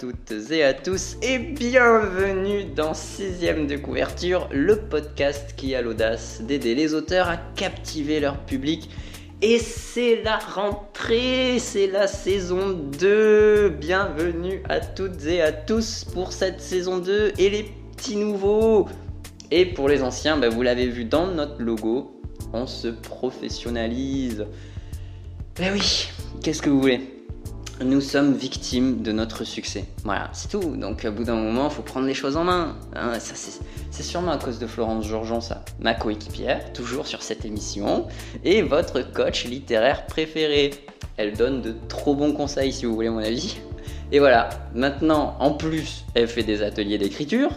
toutes et à tous et bienvenue dans Sixième de couverture, le podcast qui a l'audace d'aider les auteurs à captiver leur public. Et c'est la rentrée, c'est la saison 2. Bienvenue à toutes et à tous pour cette saison 2 et les petits nouveaux. Et pour les anciens, bah, vous l'avez vu dans notre logo, on se professionnalise. Ben oui, qu'est-ce que vous voulez? Nous sommes victimes de notre succès. Voilà, c'est tout. Donc, au bout d'un moment, il faut prendre les choses en main. Hein, ça, c'est sûrement à cause de Florence Georgeon, ça. Ma coéquipière, toujours sur cette émission, et votre coach littéraire préféré. Elle donne de trop bons conseils, si vous voulez mon avis. Et voilà, maintenant, en plus, elle fait des ateliers d'écriture.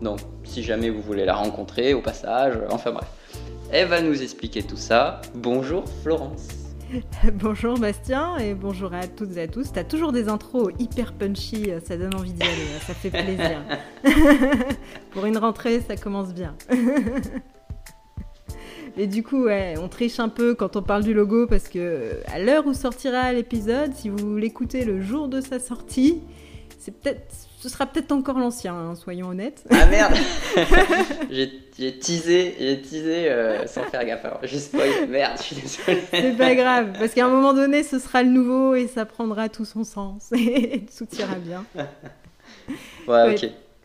Donc, si jamais vous voulez la rencontrer au passage, enfin bref. Elle va nous expliquer tout ça. Bonjour Florence. bonjour Bastien et bonjour à toutes et à tous. T'as toujours des intros hyper punchy, ça donne envie d'y aller, ça fait plaisir. Pour une rentrée, ça commence bien. Et du coup, ouais, on triche un peu quand on parle du logo parce que à l'heure où sortira l'épisode, si vous l'écoutez le jour de sa sortie, c'est peut-être ce sera peut-être encore l'ancien, hein, soyons honnêtes. Ah merde J'ai teasé, j'ai teasé euh, sans faire gaffe. Alors, j'ai spoil, merde, je suis désolé. C'est pas grave, parce qu'à un moment donné, ce sera le nouveau et ça prendra tout son sens et tout ira bien. Ouais,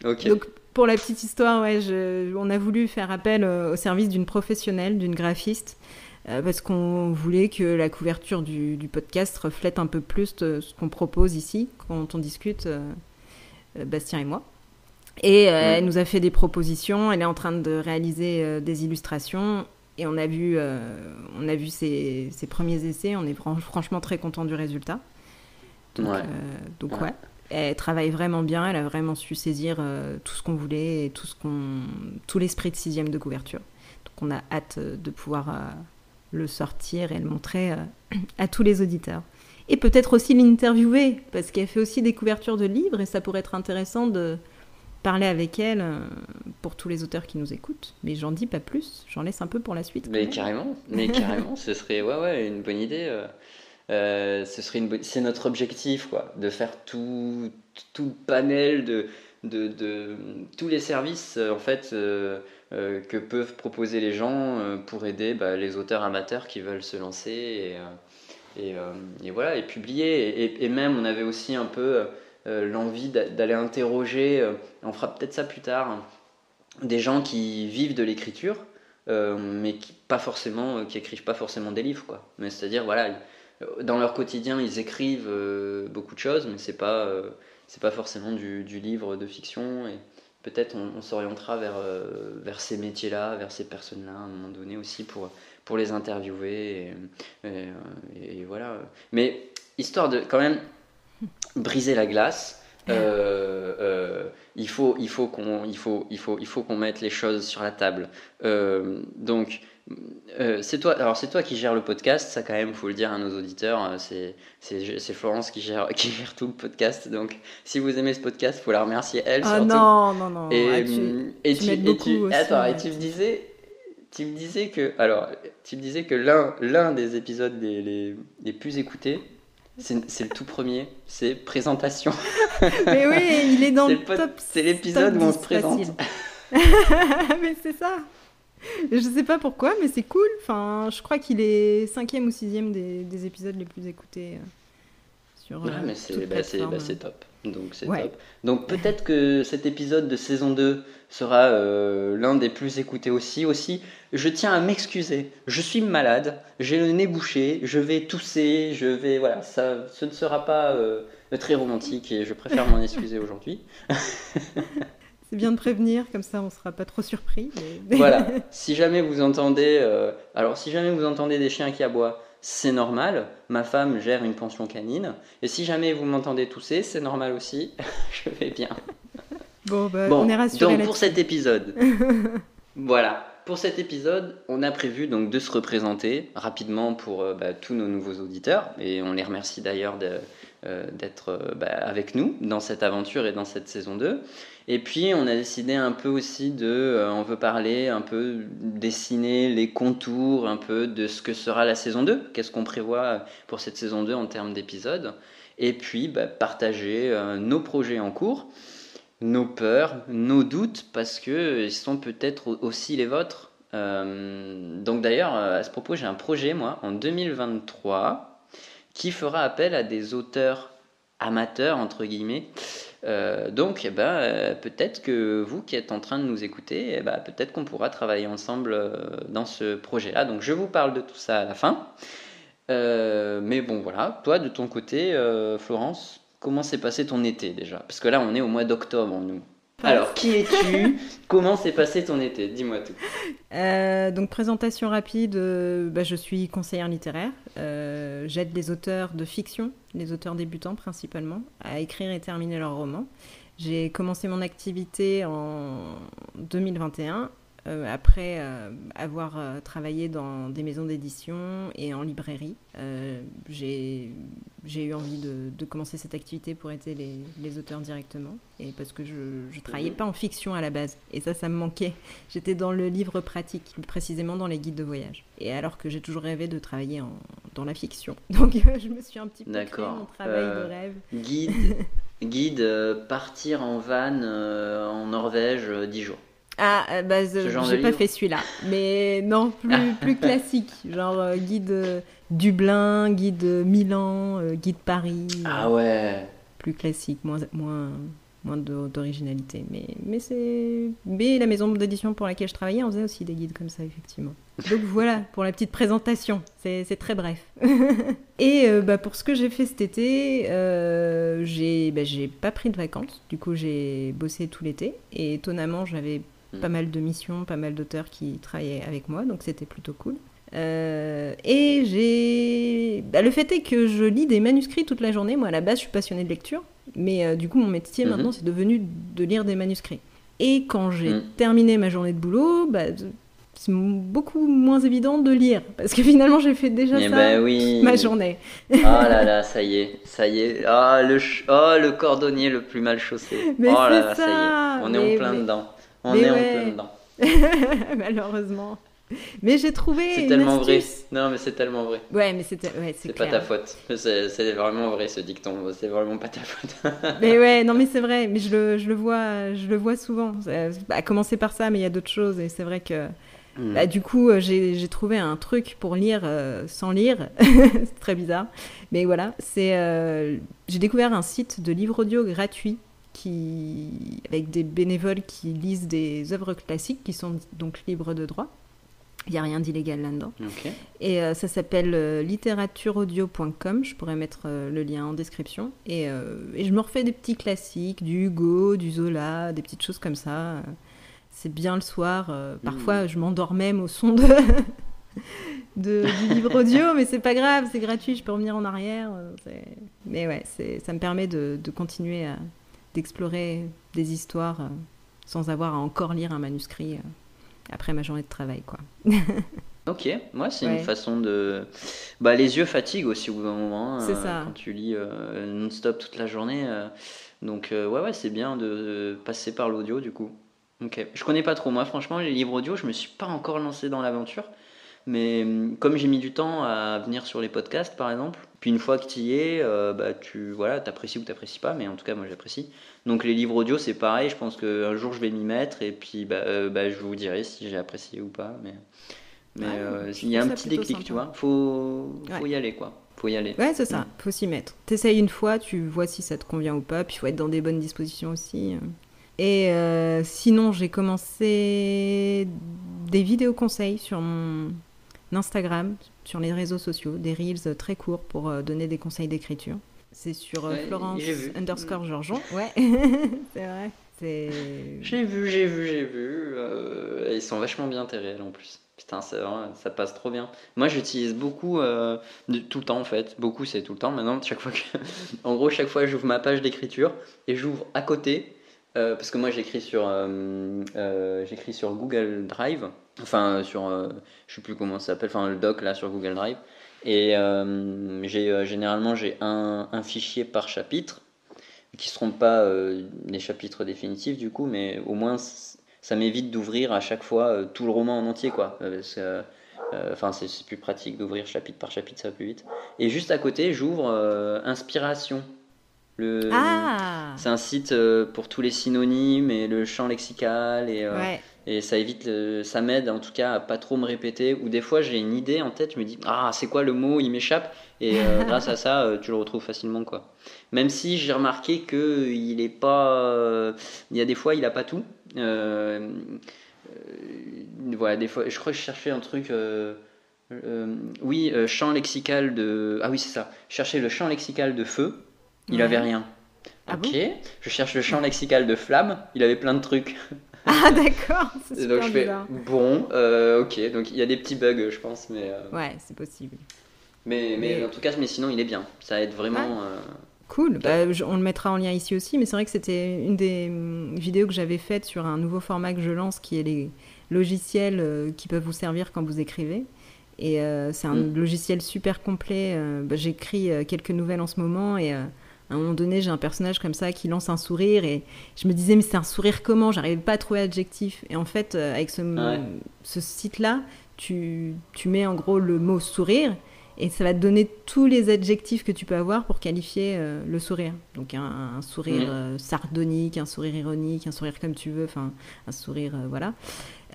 ok. Donc, pour la petite histoire, ouais, on a voulu faire appel euh, au service d'une professionnelle, d'une graphiste, euh, parce qu'on voulait que la couverture du, du, podcast reflète un peu plus ce qu'on propose ici quand on discute. Euh, Bastien et moi. Et euh, elle nous a fait des propositions. Elle est en train de réaliser euh, des illustrations. Et on a vu, on a vu ses, premiers essais. On est franchement très content du résultat. Donc, ouais. donc ouais. Elle travaille vraiment bien. Elle a vraiment su saisir tout ce qu'on voulait et tout, ce qu'on, tout l'esprit de sixième de couverture. Donc on a hâte de pouvoir le sortir et le montrer à tous les auditeurs et peut-être aussi l'interviewer, parce qu'elle fait aussi des couvertures de livres, et ça pourrait être intéressant de parler avec elle euh, pour tous les auteurs qui nous écoutent. Mais j'en dis pas plus, j'en laisse un peu pour la suite. Mais carrément, mais carrément, ce serait ouais, ouais, une bonne idée. Euh, euh, ce serait une c'est notre objectif, quoi, de faire tout, tout le panel de, de, de tous les services en fait que peuvent proposer les gens pour aider bah, les auteurs amateurs qui veulent se lancer et, euh, et, voilà, et publier. Et, même, on avait aussi un peu euh, l'envie d'aller interroger, euh, on fera peut-être ça plus tard, des gens qui vivent de l'écriture, mais qui pas forcément, qui écrivent pas forcément des livres, quoi. Mais c'est-à-dire, voilà, dans leur quotidien, ils écrivent beaucoup de choses, mais c'est pas, c'est pas forcément du, du, livre de fiction. Et peut-être on, s'orientera vers, vers ces métiers-là, vers ces personnes-là à un moment donné aussi pour pour les interviewer. Et, voilà. Mais histoire de quand même briser la glace. Euh, euh, il faut, il faut qu'on, il faut, il faut, il faut qu'on mette les choses sur la table. Euh, c'est toi, alors c'est toi qui gères le podcast, ça quand même, faut le dire à nos auditeurs. C'est, c'est, Florence qui gère, qui gère tout le podcast. Donc, si vous aimez ce podcast, faut la remercier elle. Ah non, non, non. Et, ah, tu, et, tu, et, tu, attends, et tu me disais, tu me disais que, alors, tu me disais que l'un, l'un des épisodes les, les, les plus écoutés, c'est, le tout premier, c'est présentation. Mais oui, il est dans le top. C'est l'épisode où on se présente. mais c'est ça. Je sais pas pourquoi, mais c'est cool. Enfin, je crois qu'il est cinquième ou sixième des, des épisodes les plus écoutés euh, sur. Ouais, mais c'est, bah, bah, top. Donc c'est top. Donc peut-être que cet épisode de saison 2 sera euh, l'un des plus écoutés aussi. Aussi, je tiens à m'excuser. Je suis malade, j'ai le nez bouché, je vais tousser, je vais voilà, ça, ce ne sera pas euh, très romantique et je préfère m'en excuser aujourd'hui. C'est bien de prévenir, comme ça on ne sera pas trop surpris. voilà. Si jamais vous entendez, euh, alors si jamais vous entendez des chiens qui aboient c'est normal. Ma femme gère une pension canine. Et si jamais vous m'entendez tousser, c'est normal aussi. je vais bien. Bon, bah, on est rassurés. Donc, pour cet épisode, voilà. Pour cet épisode, on a prévu donc de se représenter rapidement pour euh, bah, tous nos nouveaux auditeurs. Et on les remercie d'ailleurs d'être bah, avec nous dans cette aventure et dans cette saison 2. Et puis on a décidé un peu aussi de, on veut parler un peu, dessiner les contours un peu de ce que sera la saison 2, qu'est-ce qu'on prévoit pour cette saison 2 en termes d'épisodes, et puis bah, partager nos projets en cours nos peurs, nos doutes, parce qu'ils sont peut-être aussi les vôtres. Euh, donc d'ailleurs, euh, à ce propos, j'ai un projet, moi, en 2023, qui fera appel à des auteurs amateurs, entre guillemets. Euh, donc, eh ben, peut-être que vous qui êtes en train de nous écouter, eh ben, peut-être qu'on pourra travailler ensemble dans ce projet-là. Donc, je vous parle de tout ça à la fin. mais bon, voilà. Toi, de ton côté, Florence, Comment s'est passé ton été déjà? Parce que là, on est au mois d'octobre, nous. Alors, qui es-tu Comment s'est passé ton été Dis-moi tout. Euh, donc, présentation rapide, euh, bah, je suis conseillère littéraire. Euh, j'aide les auteurs de fiction, les auteurs débutants principalement, à écrire et terminer leurs romans. J'ai commencé mon activité en 2021 euh, après euh, avoir euh, travaillé dans des maisons d'édition et en librairie, j'ai eu envie de, de, commencer cette activité pour aider les, les, auteurs directement. Et parce que je ne travaillais pas en fiction à la base. Et ça, ça me manquait. J'étais dans le livre pratique, plus précisément dans les guides de voyage. Et alors que j'ai toujours rêvé de travailler en, dans la fiction. Donc je me suis un petit peu créé mon travail de rêve. Guide, guide partir en van en Norvège 10 jours. Ah, euh, bah, j'ai pas fait celui-là. Mais non, plus, plus classique. Genre euh, guide euh, Dublin, guide Milan, guide Paris. Ah ouais. Plus classique, moins, moins, moins d'originalité. Mais, mais, c'est... mais la maison d'édition pour laquelle je travaillais, on faisait aussi des guides comme ça, effectivement. Donc voilà, pour la petite présentation. C'est, très bref. Et bah, pour ce que j'ai fait cet été, j'ai, bah, j'ai pas pris de vacances. Du coup, j'ai bossé tout l'été. Et étonnamment, j'avais Mm. pas mal de missions, pas mal d'auteurs qui travaillaient avec moi, donc c'était plutôt cool. Euh, et j'ai. Bah, le fait est que je lis des manuscrits toute la journée. Moi, à la base, je suis passionnée de lecture, mais euh, du coup, mon métier mm-hmm. maintenant, c'est devenu de lire des manuscrits. Et quand j'ai mm. terminé ma journée de boulot, bah, c'est beaucoup moins évident de lire parce que finalement j'ai fait déjà ça ben oui. ma journée. oh là là, ça y est, ça y est. Ah le oh, le cordonnier le plus mal chaussé. Mais oh là là, ça. y est, on est en plein dedans. On est en plein dedans. Malheureusement. Mais j'ai trouvé. C'est tellement vrai. Non, mais c'est tellement vrai. Ouais, mais c'est ouais, c'est pas ta faute. C'est vraiment vrai ce dicton. C'est vraiment pas ta faute. mais ouais, non, mais c'est vrai. Mais je le, je le, vois, je le vois souvent. À commencer par ça, mais il y a d'autres choses. Et c'est vrai que. Hmm. Bah, du coup, euh, j'ai trouvé un truc pour lire euh, sans lire. c'est très bizarre. Mais voilà, c'est. Euh, j'ai découvert un site de livres audio gratuit qui, avec des bénévoles qui lisent des œuvres classiques qui sont donc libres de droit. Il n'y a rien d'illégal là-dedans. Et euh, ça s'appelle euh, littératureaudio.com. Je pourrais mettre euh, le lien en description. Et, et, je me refais des petits classiques, du Hugo, du Zola, des petites choses comme ça. C'est bien le soir. Parfois, mmh. je m'endors même au son de, de, du livre audio, mais c'est pas grave, c'est gratuit, je peux revenir en arrière. Mais ouais, ça me permet de, de continuer à, d'explorer des histoires euh, sans avoir à encore lire un manuscrit euh, après ma journée de travail. quoi. ok, moi c'est une façon de... Bah, les yeux fatiguent aussi au bout d'un moment. c'est euh, ça. Quand tu lis non-stop toute la journée. donc ouais, ouais, c'est bien de passer par l'audio du coup. Ok, je connais pas trop moi franchement les livres audio, je me suis pas encore lancé dans l'aventure. Mais hum, comme j'ai mis du temps à venir sur les podcasts, par exemple, puis une fois que tu y es, euh, bah, tu voilà, apprécies ou t'apprécies pas, mais en tout cas, moi j'apprécie. Donc les livres audio, c'est pareil, je pense qu'un jour je vais m'y mettre et puis bah, euh, bah, je vous dirai si j'ai apprécié ou pas. Mais, mais euh, il y a un petit déclic, tu vois. Faut, faut y aller, quoi. Faut y aller. Ouais, c'est ça, faut s'y mettre. T'essayes une fois, tu vois si ça te convient ou pas, puis il faut être dans des bonnes dispositions aussi. Et sinon, j'ai commencé des vidéos conseils sur mon Instagram, sur les réseaux sociaux, des reels très courts pour euh, donner des conseils d'écriture. C'est sur euh, Florence underscore Georgeon. Ouais, c'est vrai. J'ai vu, j'ai vu, j'ai vu. Euh, ils sont vachement bien tes en plus. Putain, ça passe trop bien. Moi, j'utilise beaucoup, tout le temps en fait. Beaucoup, c'est tout le temps. Maintenant, chaque fois que. en gros, chaque fois, j'ouvre ma page d'écriture et j'ouvre à côté. parce que moi, j'écris sur, j'écris sur Google Drive enfin sur, euh, je sais plus comment ça s'appelle, enfin le doc là sur Google Drive. Et j'ai généralement j'ai un, un, fichier par chapitre qui seront pas les chapitres définitifs du coup, mais au moins ça m'évite d'ouvrir à chaque fois tout le roman en entier quoi. Enfin, c'est plus pratique d'ouvrir chapitre par chapitre, ça va plus vite. Et juste à côté, j'ouvre Inspiration le, ah. C'est un site euh, pour tous les synonymes et le champ lexical et, euh, et ça évite, ça m'aide en tout cas à pas trop me répéter. Ou des fois j'ai une idée en tête, je me dis ah c'est quoi le mot, il m'échappe et euh, grâce à ça tu le retrouves facilement quoi. Même si j'ai remarqué que il est pas, il y a des fois il a pas tout. voilà des fois, je crois que je cherchais un truc. oui, champ lexical de. Ah oui, c'est ça. chercher le champ lexical de feu. Il avait rien. Ah ok. je cherche le champ lexical de flamme. Il avait plein de trucs. Ah d'accord. C'est donc je fais bon, euh, ok. Donc il y a des petits bugs, je pense, mais. Euh, ouais, c'est possible. Mais, mais, en tout cas, mais sinon il est bien. Ça aide vraiment. Euh, cool. Bah, on le mettra en lien ici aussi, mais c'est vrai que c'était une des hum, vidéos que j'avais faites sur un nouveau format que je lance, qui est les logiciels qui peuvent vous servir quand vous écrivez. Et c'est un mm. logiciel super complet. Bah, j'écris quelques nouvelles en ce moment et à un moment donné, j'ai un personnage comme ça qui lance un sourire et je me disais, mais c'est un sourire comment? J'arrivais pas à trouver adjectif. Et en fait, euh, avec ce, ce site-là, tu, tu, mets en gros le mot sourire et ça va te donner tous les adjectifs que tu peux avoir pour qualifier euh, le sourire. Donc un, sourire euh, sardonique, un sourire ironique, un sourire comme tu veux, enfin un sourire, voilà.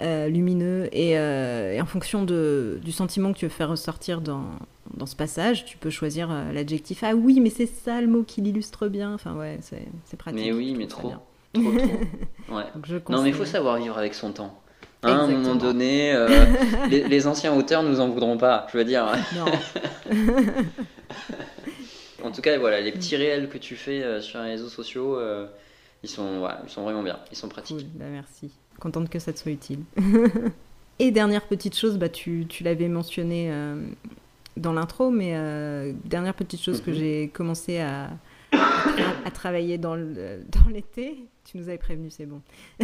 Euh, lumineux. Euh, et, en fonction de, du sentiment que tu veux faire ressortir dans, dans ce passage, tu peux choisir euh, l'adjectif. Ah oui, mais c'est ça le mot qui l'illustre bien. Enfin, ouais, c'est pratique. Mais oui, mais trop. trop, Ouais. non, mais il faut savoir vivre avec son temps. Hein, à un moment donné, les, anciens auteurs nous en voudront pas, je veux dire. Non. en tout cas, voilà, les petits réels que tu fais sur les réseaux sociaux, ils, sont, ils sont vraiment bien, ils sont pratiques. Bah, merci contente que ça te soit utile. Et dernière petite chose, bah, tu, tu l'avais mentionné euh, dans l'intro, mais euh, dernière petite chose que mhm. j'ai commencé à, à, travailler dans l'été. Tu nous avais prévenu, c'est bon.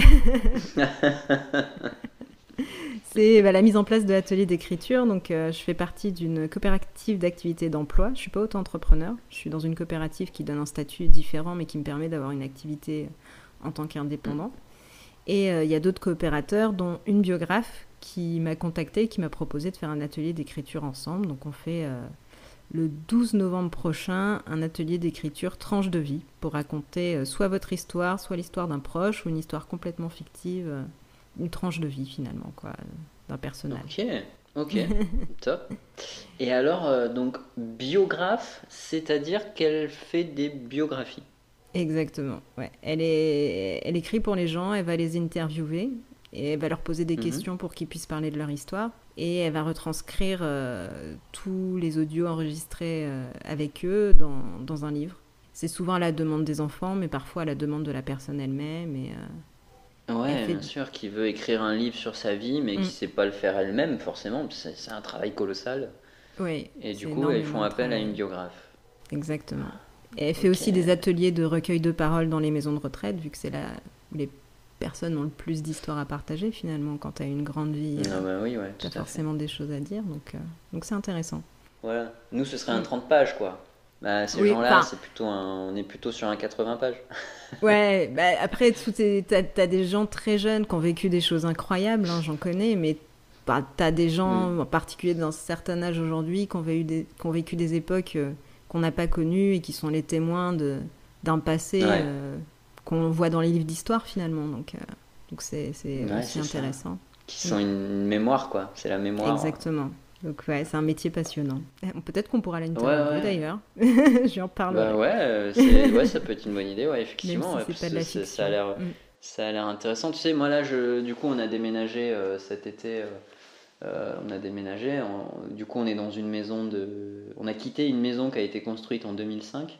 c'est bah, la mise en place de l'atelier d'écriture. Donc, euh, je fais partie d'une coopérative d'activité d'emploi. Je suis pas auto-entrepreneur. Je suis dans une coopérative qui donne un statut différent, mais qui me permet d'avoir une activité en tant qu'indépendant. Et euh, il y a d'autres coopérateurs, dont une biographe qui m'a contacté, qui m'a proposé de faire un atelier d'écriture ensemble. Donc on fait euh, le 12 novembre prochain un atelier d'écriture tranche de vie pour raconter euh, soit votre histoire, soit l'histoire d'un proche ou une histoire complètement fictive, une tranche de vie finalement, quoi, d'un personnage. Ok, ok, top. Et alors, donc, biographe, c'est-à-dire qu'elle fait des biographies Exactement. Ouais. Elle, est, elle écrit pour les gens, elle va les interviewer et elle va leur poser des mhm. questions pour qu'ils puissent parler de leur histoire. Et elle va retranscrire euh, tous les audios enregistrés euh, avec eux dans, dans, un livre. C'est souvent à la demande des enfants, mais parfois à la demande de la personne elle-même. Et, euh, ouais, bien sûr, qui veut écrire un livre sur sa vie, mais qui ne mm. sait pas le faire elle-même, forcément. C'est un travail colossal. Oui. Et du coup, ils font appel à une biographe. Exactement. Et elle fait aussi des ateliers de recueil de paroles dans les maisons de retraite, vu que c'est là où les personnes ont le plus d'histoires à partager finalement. Quand tu as une grande vie, ah bah oui, ouais, tu as forcément des choses à dire, donc euh, donc c'est intéressant. Voilà, nous ce serait un 30 pages quoi. Bah, ces gens-là, c'est plutôt on est plutôt sur un 80 pages. ouais, bah, après, tu as, des gens très jeunes qui ont vécu des choses incroyables, hein, j'en connais, mais bah, tu as des gens, mm. en particulier d'un certain âge aujourd'hui, qui, ont vécu des, qui ont vécu des époques euh, qu'on n'a pas connus et qui sont les témoins d'un passé euh, qu'on voit dans les livres d'histoire finalement. Donc, euh, donc c'est aussi intéressant. Qui sont une mémoire, quoi. C'est la mémoire. Exactement. Donc ouais, c'est un métier passionnant. Eh, peut-être qu'on pourra l'interviewer d'ailleurs. Je en parle. Bah ouais, ouais, ça peut être une bonne idée, ouais, effectivement. ça a l'air, mm. ça a l'air intéressant. Tu sais, moi là, je, du coup, on a déménagé euh, cet été euh, on a déménagé. du coup, on est dans une maison de. On a quitté une maison qui a été construite en 2005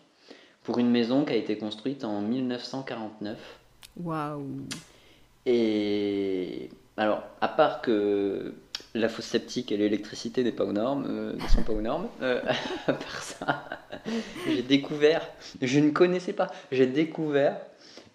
pour une maison qui a été construite en 1949. Waouh! Et alors, à part que la fosse septique et l'électricité n'est pas aux normes, euh, ne sont pas aux normes, euh, à part ça, j'ai découvert, je ne connaissais pas, j'ai découvert,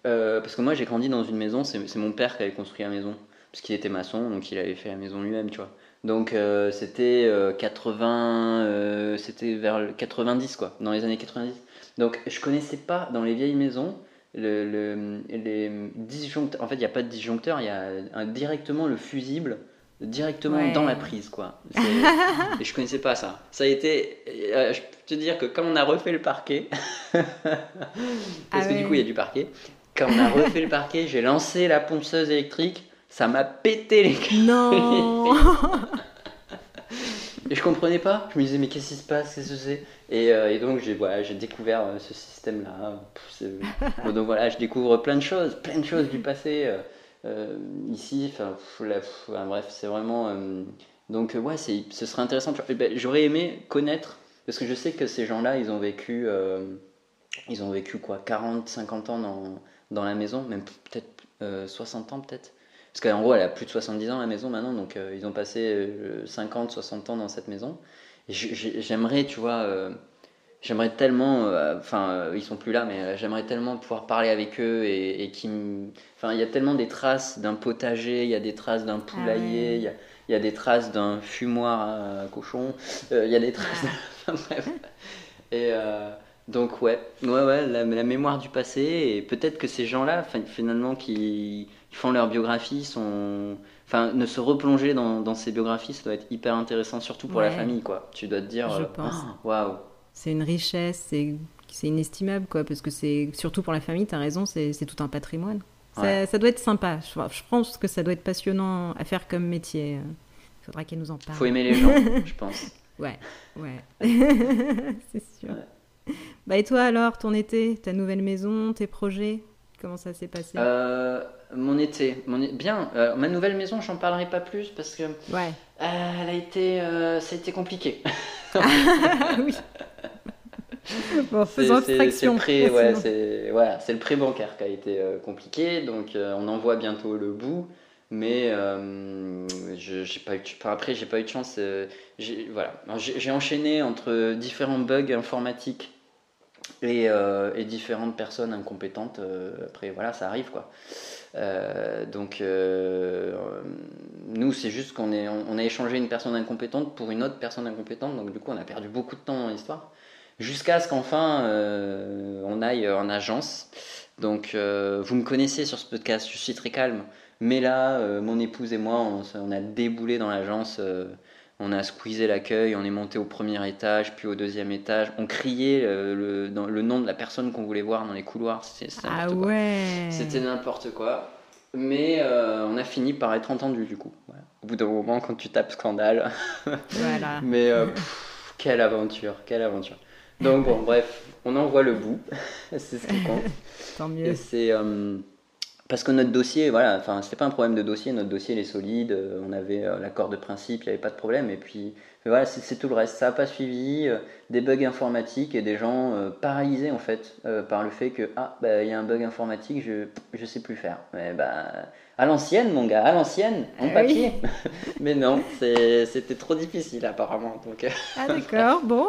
parce que moi j'ai grandi dans une maison, c'est mon père qui avait construit la maison, parce qu'il était maçon, donc il avait fait la maison lui-même, tu vois. Donc c'était 80, c'était vers le 90 quoi, dans les années 90. Donc je connaissais pas dans les vieilles maisons le, les disjoncteurs. En fait, il n'y a pas de disjoncteur, il y a directement le fusible directement dans la prise quoi. et je connaissais pas ça. Ça a été, euh, je peux te dire que quand on a refait le parquet, parce ah que du coup il y a du parquet, quand on a refait le parquet, j'ai lancé la ponceuse électrique, ça m'a pété les Non. et je comprenais pas. Je me disais mais qu'est-ce qui se passe, qu'est-ce que c'est? Et, euh, et, donc j'ai voilà, découvert euh, ce système là. donc voilà, je découvre plein de choses, plein de choses du passé. Euh, ici, enfin, bref, c'est vraiment. Euh, donc, ouais, ce serait intéressant. Ben, j'aurais aimé connaître, parce que je sais que ces gens-là, ils ont vécu. Euh, ils ont vécu quoi? 40, 50 ans dans, dans la maison, même peut-être 60 ans, peut-être? Parce qu'en gros, elle a plus de 70 ans la maison maintenant, donc ils ont passé 50, 60 ans dans cette maison. J'aimerais, tu vois, j'aimerais tellement, euh, enfin, euh, ils sont plus là, mais euh, j'aimerais tellement pouvoir parler avec eux et, et qui, enfin, il y a tellement des traces d'un potager, il y a des traces d'un ah poulailler, il y, a, y, a, des traces d'un fumoir à cochon, il y a des traces, enfin, bref. Et donc ouais, ouais, ouais, la, mémoire du passé et peut-être que ces gens-là, finalement, qui, font leur biographie, sont, enfin, ne se replonger dans, dans, ces biographies, ça doit être hyper intéressant, surtout pour la famille, quoi. Tu dois te dire, waouh c'est une richesse, c'est inestimable, quoi, parce que c'est surtout pour la famille, tu as raison, c'est tout un patrimoine. Ça, doit être sympa. Je, pense que ça doit être passionnant à faire comme métier. Il faudra qu'elle nous en parle. Faut aimer les gens, je pense. Ouais, ouais. c'est sûr. Bah et toi alors, ton été, ta nouvelle maison, tes projets, comment ça s'est passé? Euh, Mon été, mon... bien. Euh, ma nouvelle maison, j'en parlerai pas plus parce que ouais. Euh, elle a été, ça a été compliqué. oui. bon, faisons abstraction. C'est le, ouais, le prêt bancaire qui a été compliqué, donc on en voit bientôt le bout. Mais j'ai pas eu, après, j'ai pas eu de chance. voilà. j'ai enchaîné entre différents bugs informatiques et, et différentes personnes incompétentes. après, voilà, ça arrive quoi. donc, nous, c'est juste qu'on on, a échangé une personne incompétente pour une autre personne incompétente. Donc, du coup, on a perdu beaucoup de temps dans l'histoire jusqu'à ce qu'enfin euh, on aille en agence. Donc euh, vous me connaissez sur ce podcast, je suis très calme. Mais là, euh, mon épouse et moi, on, a déboulé dans l'agence. On a squeezé l'accueil, on est monté au premier étage, puis au deuxième étage. On criait le, le nom de la personne qu'on voulait voir dans les couloirs. C'était ah ouais. C'était n'importe quoi. Mais on a fini par être entendu du coup. Au bout d'un moment, quand tu tapes scandale. voilà. Mais quelle aventure, quelle aventure. Donc bon, bref, on en voit le bout. c'est ce qui compte. Tant mieux. C'est euh, parce que notre dossier, voilà, enfin, c'était pas un problème de dossier. Notre dossier, est solide. Euh, on avait euh, l'accord de principe, il n'y avait pas de problème. Et puis, voilà, c'est tout le reste. Ça n'a pas suivi. des bugs informatiques et des gens paralysés en fait par le fait que ah, bah, il y a un bug informatique, je je sais plus faire. Mais bah à l'ancienne, mon gars, à l'ancienne, en ah papier. Mais non, c'était trop difficile apparemment. Donc... Euh. ah d'accord, bon.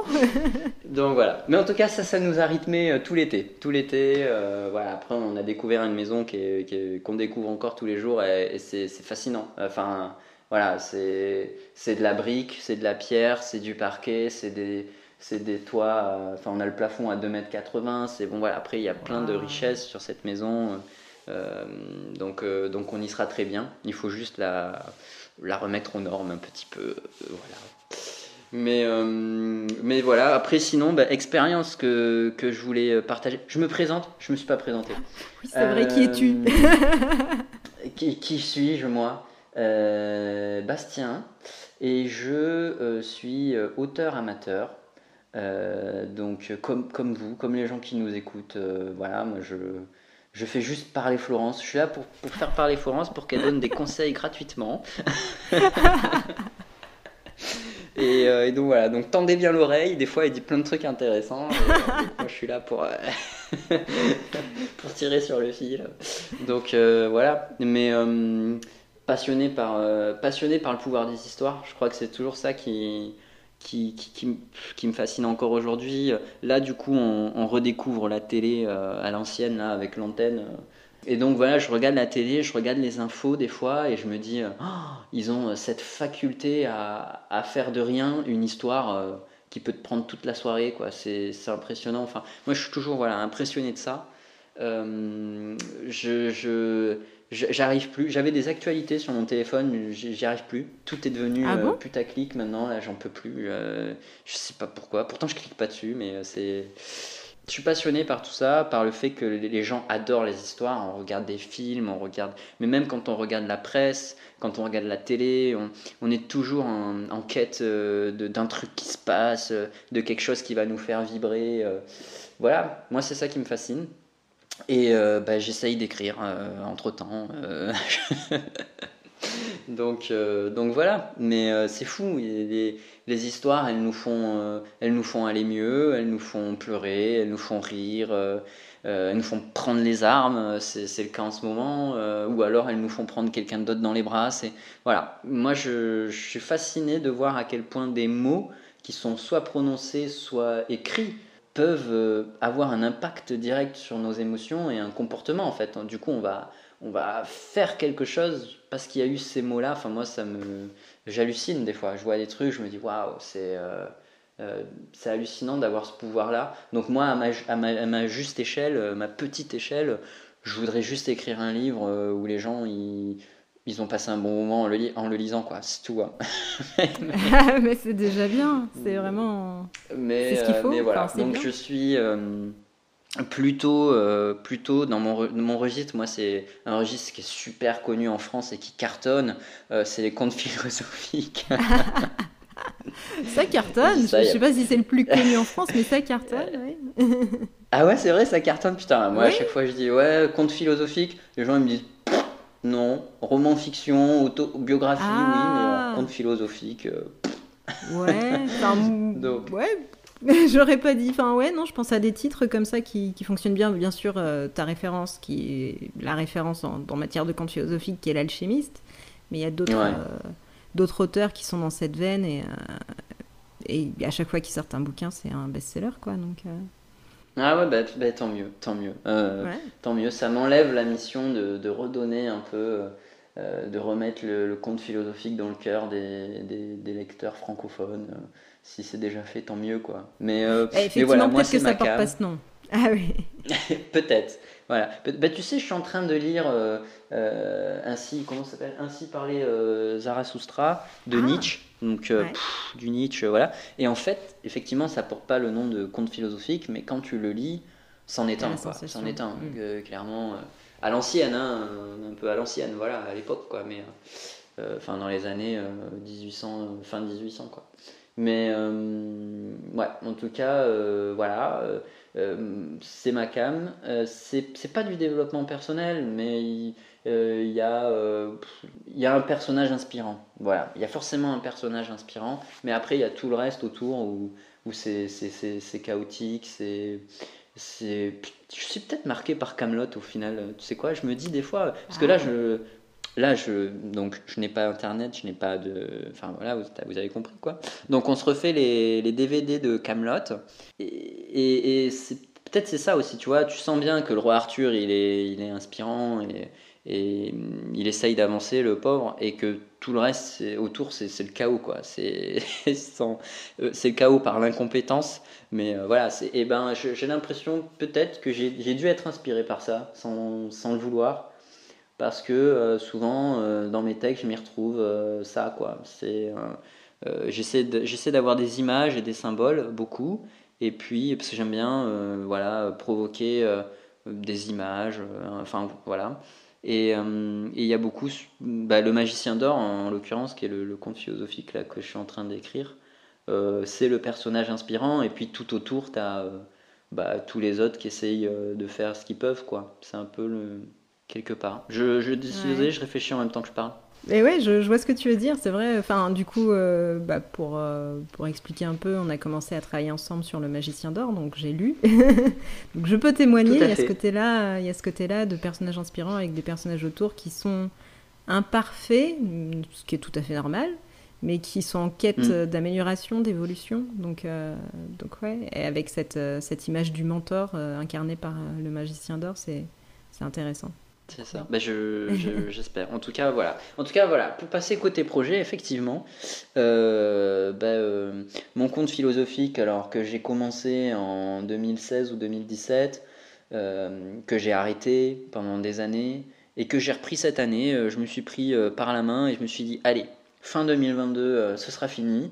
donc voilà. Mais en tout cas, ça, ça nous a rythmé euh, tout l'été. Tout l'été, euh, voilà. Après, on a découvert une maison qu'on qui découvre encore tous les jours et, c'est fascinant. Enfin, voilà, c'est de la brique, c'est de la pierre, c'est du parquet, c'est des c'est des toits, enfin on a le plafond à 2,80 m, c'est bon voilà, après il y a plein de richesses sur cette maison. Euh, donc, euh, donc on y sera très bien. Il faut juste la, la remettre aux normes un petit peu. Euh, voilà. Mais, mais voilà, après sinon, bah, expérience que, que, je voulais partager. Je me présente, je me suis pas présenté. Oui, c'est vrai, qui es-tu? Qui, qui suis-je, moi? Bastien, et je suis auteur amateur. donc comme, comme vous, comme les gens qui nous écoutent, voilà, moi je, je fais juste parler Florence. Je suis là pour, pour faire parler Florence pour qu'elle donne des conseils gratuitement. Euh, et, donc voilà, donc tendez bien l'oreille. Des fois, elle dit plein de trucs intéressants. Euh, moi, je suis là pour, euh, pour tirer sur le fil. Donc voilà, mais passionné, par, passionné par le pouvoir des histoires. Je crois que c'est toujours ça qui, qui, qui, me fascine encore aujourd'hui. Là, du coup, on, redécouvre la télé euh, à l'ancienne, là, avec l'antenne. Et donc voilà, je regarde la télé, je regarde les infos des fois et je me dis, oh, ils ont cette faculté à, à, faire de rien une histoire qui peut te prendre toute la soirée, quoi. C'est impressionnant. Enfin, moi, je suis toujours voilà, impressionné de ça. Euh, je, j'arrive plus. J'avais des actualités sur mon téléphone, j'y arrive plus. Tout est devenu ah euh, putaclic maintenant. Là, j'en peux plus. Euh, je sais pas pourquoi. Pourtant, je clique pas dessus, mais c'est. Je suis passionné par tout ça, par le fait que les gens adorent les histoires. On regarde des films, on regarde. Mais même quand on regarde la presse, quand on regarde la télé, on, est toujours en, quête euh, d'un truc qui se passe, euh, de quelque chose qui va nous faire vibrer. Euh. Voilà, moi c'est ça qui me fascine. Et bah, j'essaye d'écrire entre temps. donc, donc voilà, mais c'est fou. Les, histoires, elles nous, font, elles nous font aller mieux, elles nous font pleurer, elles nous font rire. Euh, elles nous font prendre les armes, euh, c'est le cas en ce moment, euh, ou alors elles nous font prendre quelqu'un d'autre dans les bras. Voilà, moi je, suis fasciné de voir à quel point des mots qui sont soit prononcés, soit écrits, peuvent avoir un impact direct sur nos émotions et un comportement en fait. Du coup, on va, on va faire quelque chose parce qu'il y a eu ces mots-là. Enfin, moi, ça me. J'hallucine des fois. Je vois des trucs, je me dis waouh, c'est. Euh, c'est hallucinant d'avoir ce pouvoir-là. Donc moi, à ma, juste échelle, euh, ma petite échelle, je voudrais juste écrire un livre euh, où les gens, ont passé un bon moment en le, lisant, quoi. C'est tout. Hein. mais c'est déjà bien. C'est vraiment... Mais, ce qu'il faut. Mais voilà. Donc je suis plutôt, plutôt dans mon, mon registre, moi c'est un registre qui est super connu en France et qui cartonne, c'est les contes philosophiques. ça cartonne. je, sais pas si c'est le plus connu en France, mais ça cartonne. ah ouais, c'est vrai, ça cartonne. Putain, moi à chaque fois je dis ouais, conte philosophique, les gens ils me disent non, roman fiction, autobiographie, oui, mais ah. conte philosophique. Euh, ouais, Donc. ouais. J'aurais pas dit. Enfin, ouais, non, je pense à des titres comme ça qui, qui fonctionnent bien. Bien sûr, euh, ta référence, qui est la référence en, matière de conte philosophique, qui est l'alchimiste. Mais il y a d'autres. Euh, d'autres auteurs qui sont dans cette veine et, euh, et à chaque fois qu'ils sortent un bouquin, c'est un best-seller, quoi. Donc. Ah ouais, bah, bah, tant mieux, tant mieux. Euh, tant mieux, ça m'enlève la mission de, de, redonner un peu, de remettre le, conte philosophique dans le cœur des, des, lecteurs francophones. si c'est déjà fait, tant mieux, quoi. Mais, Effectivement, voilà, peut-être que ça porte pas ce nom. Ah oui. peut-être. Voilà. Bah, tu sais, je suis en train de lire euh, euh, ainsi, comment s'appelle? Ainsi parler euh, Zarathustra de ah. Nietzsche. Donc du Nietzsche, voilà. Et en fait, effectivement, ça porte pas le nom de conte philosophique, mais quand tu le lis, c'en est un, quoi. C'en est un, mm. clairement à l'ancienne, hein, un peu à l'ancienne, voilà, à l'époque, quoi. Mais enfin, dans les années 1800, fin 1800, quoi. Mais ouais, en tout cas, voilà. Euh, c'est ma cam. Euh, c'est pas du développement personnel, mais il euh, y, y, a un personnage inspirant. Voilà, il y a forcément un personnage inspirant, mais après il y a tout le reste autour où, où c'est chaotique, c'est. Je suis peut-être marqué par Camelot au final. Tu sais quoi, je me dis des fois. Parce que là, ah. je, Là, je, donc, je n'ai pas internet, je n'ai pas de. Enfin voilà, vous, avez compris quoi. Donc on se refait les, les DVD de Camelot. Et, peut-être c'est ça aussi, tu vois. Tu sens bien que le roi Arthur, il est, il est inspirant et, et il essaye d'avancer, le pauvre, et que tout le reste autour, c'est le chaos quoi. C'est euh, le chaos par l'incompétence. Mais euh, voilà, c'est. Et eh ben, j'ai l'impression peut-être que j'ai dû être inspiré par ça, sans, sans le vouloir parce que euh, souvent euh, dans mes textes je m'y retrouve euh, ça quoi. C'est j'essaie d'avoir des images et des symboles beaucoup. Et puis parce que j'aime bien voilà provoquer des images enfin voilà. Et il y a beaucoup bah, le magicien d'or en, l'occurrence qui est le, conte philosophique que je suis en train d'écrire c'est le personnage inspirant. Et puis tout autour tu as bah, tous les autres qui essayent de faire ce qu'ils peuvent quoi. C'est un peu le quelque part. Je, je, je réfléchis en même temps que je parle. Et ouais, je, vois ce que tu veux dire, c'est vrai. Enfin, du coup, euh, bah, pour, euh, pour expliquer un peu, on a commencé à travailler ensemble sur Le Magicien d'Or, donc j'ai lu. donc je peux témoigner, il y, a ce côté-là, il y a ce côté-là de personnages inspirants avec des personnages autour qui sont imparfaits, ce qui est tout à fait normal, mais qui sont en quête mm. d'amélioration, d'évolution. Donc, euh, donc ouais, et avec cette, cette image du mentor incarné par Le Magicien d'Or, c'est intéressant. C'est ça. Bah, je, j'espère. En tout cas, voilà. En tout cas, voilà. Pour passer côté projet, effectivement, euh, bah, euh, mon compte philosophique, alors que j'ai commencé en 2016 ou 2017, euh, que j'ai arrêté pendant des années et que j'ai repris cette année, je me suis pris par la main et je me suis dit, allez, fin 2022, ce sera fini.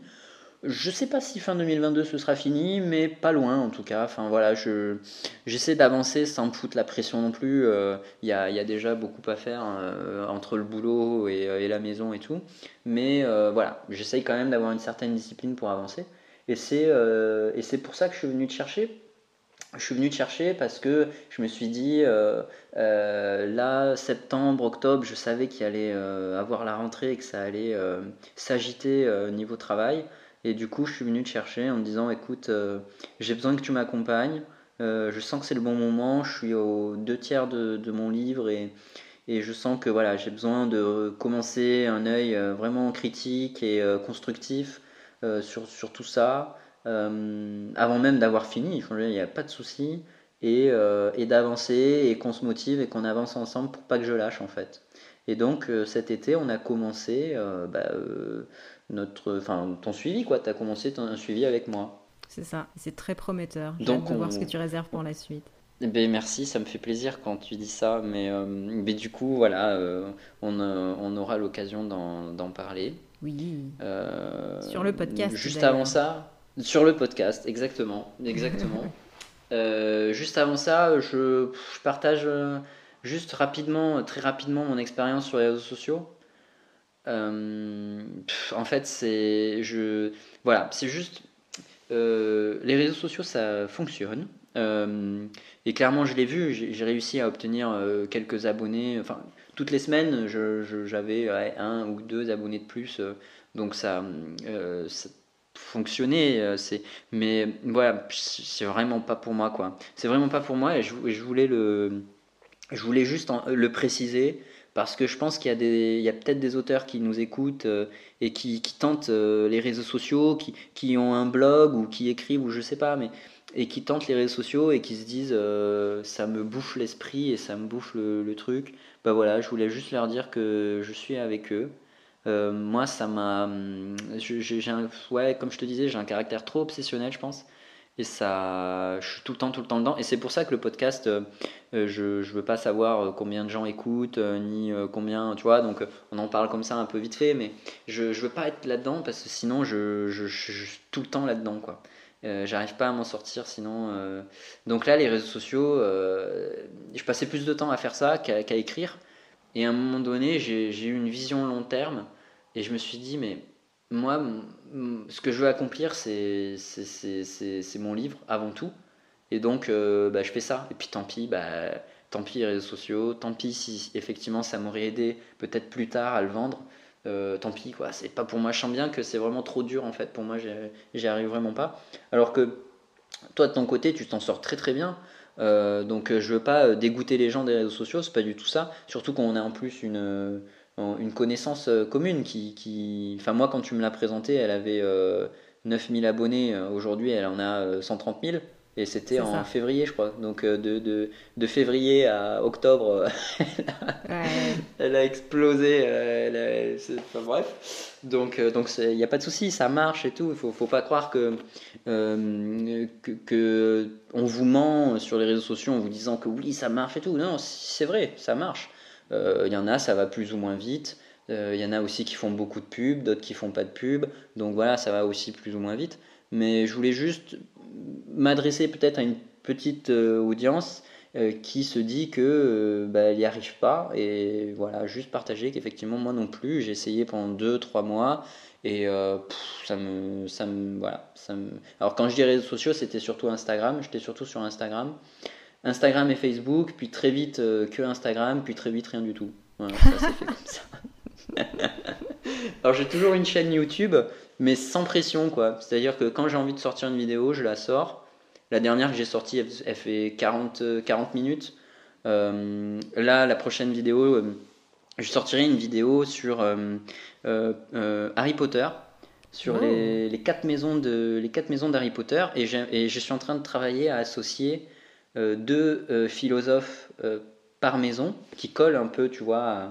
Je sais pas si fin 2022 ce sera fini, mais pas loin en tout cas. Enfin voilà, je, j'essaie d'avancer sans me foutre la pression non plus. Il euh, y, a, y, a, déjà beaucoup à faire euh, entre le boulot et, euh, et, la maison et tout. Mais voilà, j'essaye quand même d'avoir une certaine discipline pour avancer. Et c'est, et c'est pour ça que je suis venu te chercher. Je suis venu te chercher parce que je me suis dit, là, septembre, octobre, je savais qu'il allait avoir la rentrée et que ça allait s'agiter niveau travail. Et du coup, je suis venu te chercher en me disant écoute, euh, j'ai besoin que tu m'accompagnes. Euh, je sens que c'est le bon moment. Je suis aux deux tiers de, mon livre et, et, je sens que voilà, j'ai besoin de commencer un œil euh, vraiment critique et constructif sur, sur, tout ça. avant même d'avoir fini, il n'y a pas de souci. Et, et d'avancer et qu'on se motive et qu'on avance ensemble pour pas que je lâche en fait. Et donc cet été, on a commencé bah, notre, enfin, ton suivi, quoi. Tu as commencé ton suivi avec moi. C'est ça, c'est très prometteur. J'ai hâte de voir ce que tu réserves pour la suite. Eh ben, merci, ça me fait plaisir quand tu dis ça, mais, euh, mais du coup, voilà, euh, on, euh, on, aura l'occasion d'en parler. Oui. sur le podcast. Juste avant ça, sur le podcast, exactement, exactement. juste avant ça, je, je partage juste rapidement, très rapidement, mon expérience sur les réseaux sociaux. Euh, en fait, c'est je voilà, c'est juste euh, les réseaux sociaux, ça fonctionne. Euh, et clairement, je l'ai vu, j'ai réussi à obtenir quelques abonnés. Enfin, toutes les semaines, j'avais un ou deux abonnés de plus. donc ça, ça fonctionnait. c'est, mais voilà, c'est vraiment pas pour moi, quoi. C'est vraiment pas pour moi et je, je voulais le, je voulais juste le préciser parce que je pense qu'il y a, a peut-être des auteurs qui nous écoutent euh, et qui, tentent euh, les réseaux sociaux, qui, qui, ont un blog ou qui écrivent ou je sais pas, mais et qui tentent les réseaux sociaux et qui se disent euh, ça me bouffe l'esprit et ça me bouffe le, truc. Bah voilà, je voulais juste leur dire que je suis avec eux. moi, ça m'a, j'ai, ouais, comme je te disais, j'ai un caractère trop obsessionnel, je pense. Et ça, je suis tout le temps, tout le temps dedans. Et c'est pour ça que le podcast, euh, euh, je ne veux pas savoir euh, combien de gens écoutent, ni combien, tu vois. Donc, on en parle comme ça un peu vite fait, mais je ne veux pas être là-dedans parce que sinon, je, je, suis tout le temps là-dedans, quoi. J'arrive pas à m'en sortir sinon. Donc là, les réseaux sociaux, je passais plus de temps à faire ça qu'à écrire. Et à un moment donné, j'ai eu une vision long terme et je me suis dit, mais moi, ce que je veux accomplir, c'est mon livre avant tout. Et donc, euh, bah, je fais ça. Et puis tant pis, bah, tant pis les réseaux sociaux, tant pis si effectivement ça m'aurait aidé peut-être plus tard à le vendre. Euh, tant pis, quoi. C'est pas pour moi. Je sens bien que c'est vraiment trop dur en fait. Pour moi, j'y arrive vraiment pas. Alors que toi, de ton côté, tu t'en sors très très bien. Euh, donc, je veux pas dégoûter les gens des réseaux sociaux, c'est pas du tout ça. Surtout qu'on a en plus une une connaissance commune qui, qui, Enfin, moi, quand tu me l'as présentée, elle avait 9000 euh, abonnés. Aujourd'hui, elle en a 130 000. Et c'était en février, je crois. Donc de, de, de février à octobre, elle, a, explosé. enfin, bref. Donc donc il n'y a pas de souci, ça marche et tout. Il ne faut, faut, pas croire que, que, que, on vous ment sur les réseaux sociaux en vous disant que oui, ça marche et tout. Non, c'est vrai, ça marche. Il euh, y en a, ça va plus ou moins vite. Il euh, y en a aussi qui font beaucoup de pubs, d'autres qui font pas de pubs. Donc voilà, ça va aussi plus ou moins vite. Mais je voulais juste m'adresser peut-être à une petite euh, audience qui se dit que bah, elle n'y arrive pas et voilà juste partager qu'effectivement moi non plus j'ai essayé pendant 2-3 mois et ça me ça me voilà alors quand je dis réseaux sociaux c'était surtout Instagram j'étais surtout sur Instagram Instagram et Facebook, puis très vite euh, que Instagram, puis très vite rien du tout. Voilà, ça fait comme ça. Alors j'ai toujours une chaîne YouTube, mais sans pression quoi. C'est-à-dire que quand j'ai envie de sortir une vidéo, je la sors. La dernière que j'ai sortie, elle, fait 40, 40 minutes. Euh, là, la prochaine vidéo, euh, je sortirai une vidéo sur Harry Potter, sur oh. les, les, quatre maisons de les quatre maisons d'Harry Potter, et, et, je suis en train de travailler à associer euh, deux euh, philosophes euh, par maison qui collent un peu, tu vois.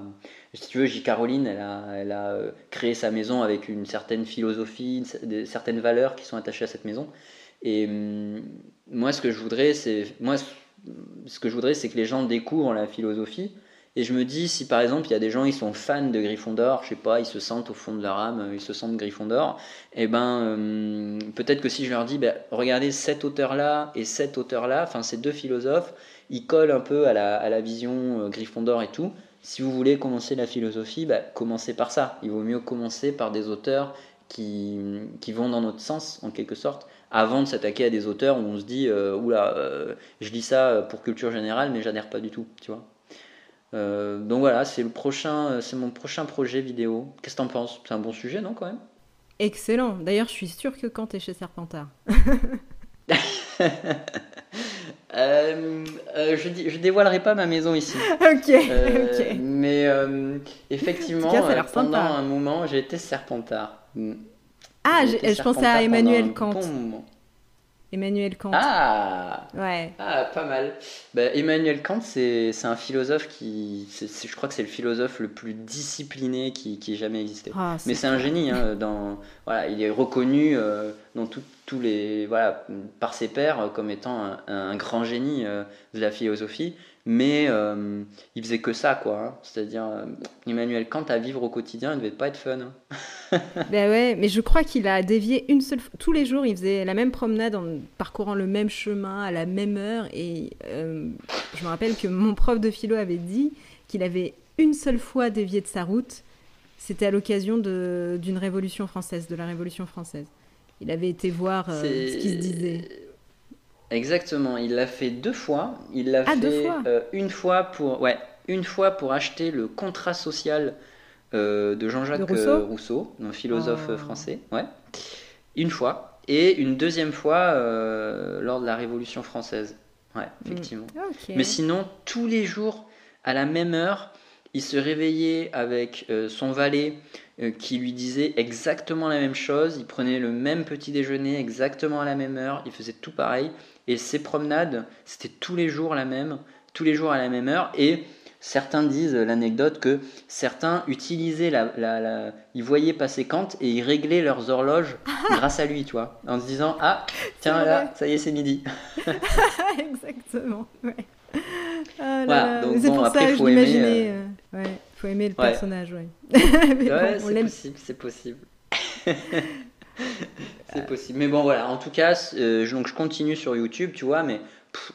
si tu veux, J. Caroline, elle a, elle a euh, créé sa maison avec une certaine philosophie, des, certaines valeurs qui sont attachées à cette maison. Et hum, moi, ce que je voudrais, c'est moi, ce que je voudrais, c'est que les gens découvrent la philosophie. Et je me dis, si par exemple il y a des gens qui sont fans de Gryffondor, je sais pas, ils se sentent au fond de leur âme, ils se sentent Gryffondor, et eh ben hum, peut-être que si je leur dis, ben, regardez cet auteur-là et cet auteur-là, enfin ces deux philosophes, ils collent un peu à la, à la vision euh, Gryffondor et tout. Si vous voulez commencer la philosophie, ben, commencez par ça. Il vaut mieux commencer par des auteurs qui, qui vont dans notre sens, en quelque sorte, avant de s'attaquer à des auteurs où on se dit euh, oula, euh, je lis ça pour culture générale, mais j'adhère pas du tout, tu vois. Euh, donc voilà, c'est le prochain, c'est mon prochain projet vidéo. Qu'est-ce que t'en penses? C'est un bon sujet, non, quand même? Excellent. D'ailleurs, je suis sûre que quand t'es chez Serpentard. Euh, je, dévoilerai pas ma maison ici. ok. Mais effectivement, pendant un moment, j'ai été Serpentard. Ah, je pensais à Emmanuel Kant. Emmanuel Kant. Ah Ouais. Ah, pas mal. Bah, Emmanuel Kant, c'est un philosophe qui. je crois que c'est le philosophe le plus discipliné qui, qui ait jamais existé. Ah, Mais c'est un génie. Hein, dans, voilà, il est reconnu euh, dans tous les, voilà, par ses pairs comme étant un, un grand génie euh, de la philosophie mais euh, il faisait que ça, quoi. Hein. C'est-à-dire, euh, Emmanuel Kant à vivre au quotidien, il devait pas être fun. Hein. ben ouais, mais je crois qu'il a dévié une seule fois. Tous les jours, il faisait la même promenade en parcourant le même chemin à la même heure. Et euh, je me rappelle que mon prof de philo avait dit qu'il avait une seule fois dévié de sa route. C'était à l'occasion d'une révolution française, de la révolution française. Il avait été voir ce qui se disait. Exactement, il l'a fait deux fois. Il l'a ah, fait euh, une fois pour ouais, une fois pour acheter le contrat social euh, de Jean-Jacques euh, Rousseau? un philosophe oh. français, ouais. Une fois et une deuxième fois lors de la Révolution française. Ouais, hmm. effectivement. Mais sinon, tous les jours à la même heure, il se réveillait avec son valet qui lui disait exactement la même chose. Il prenait le même petit déjeuner exactement à la même heure. Il faisait tout pareil. Et ces promenades, c'était tous les jours la même, tous les jours à la même heure. Et certains disent l'anecdote que certains utilisaient la, la, ils voyaient passer Kant et ils réglaient leurs horloges grâce à lui, tu vois, en se disant ah tiens là, ça y est c'est midi. Exactement. Ouais. Ah c'est pour ça que je l'imaginais. Euh, euh, ouais, faut aimer le personnage, ouais. ouais c'est possible, c'est possible. c'est possible. Mais bon, voilà. En tout cas, euh, donc je continue sur YouTube, tu vois, mais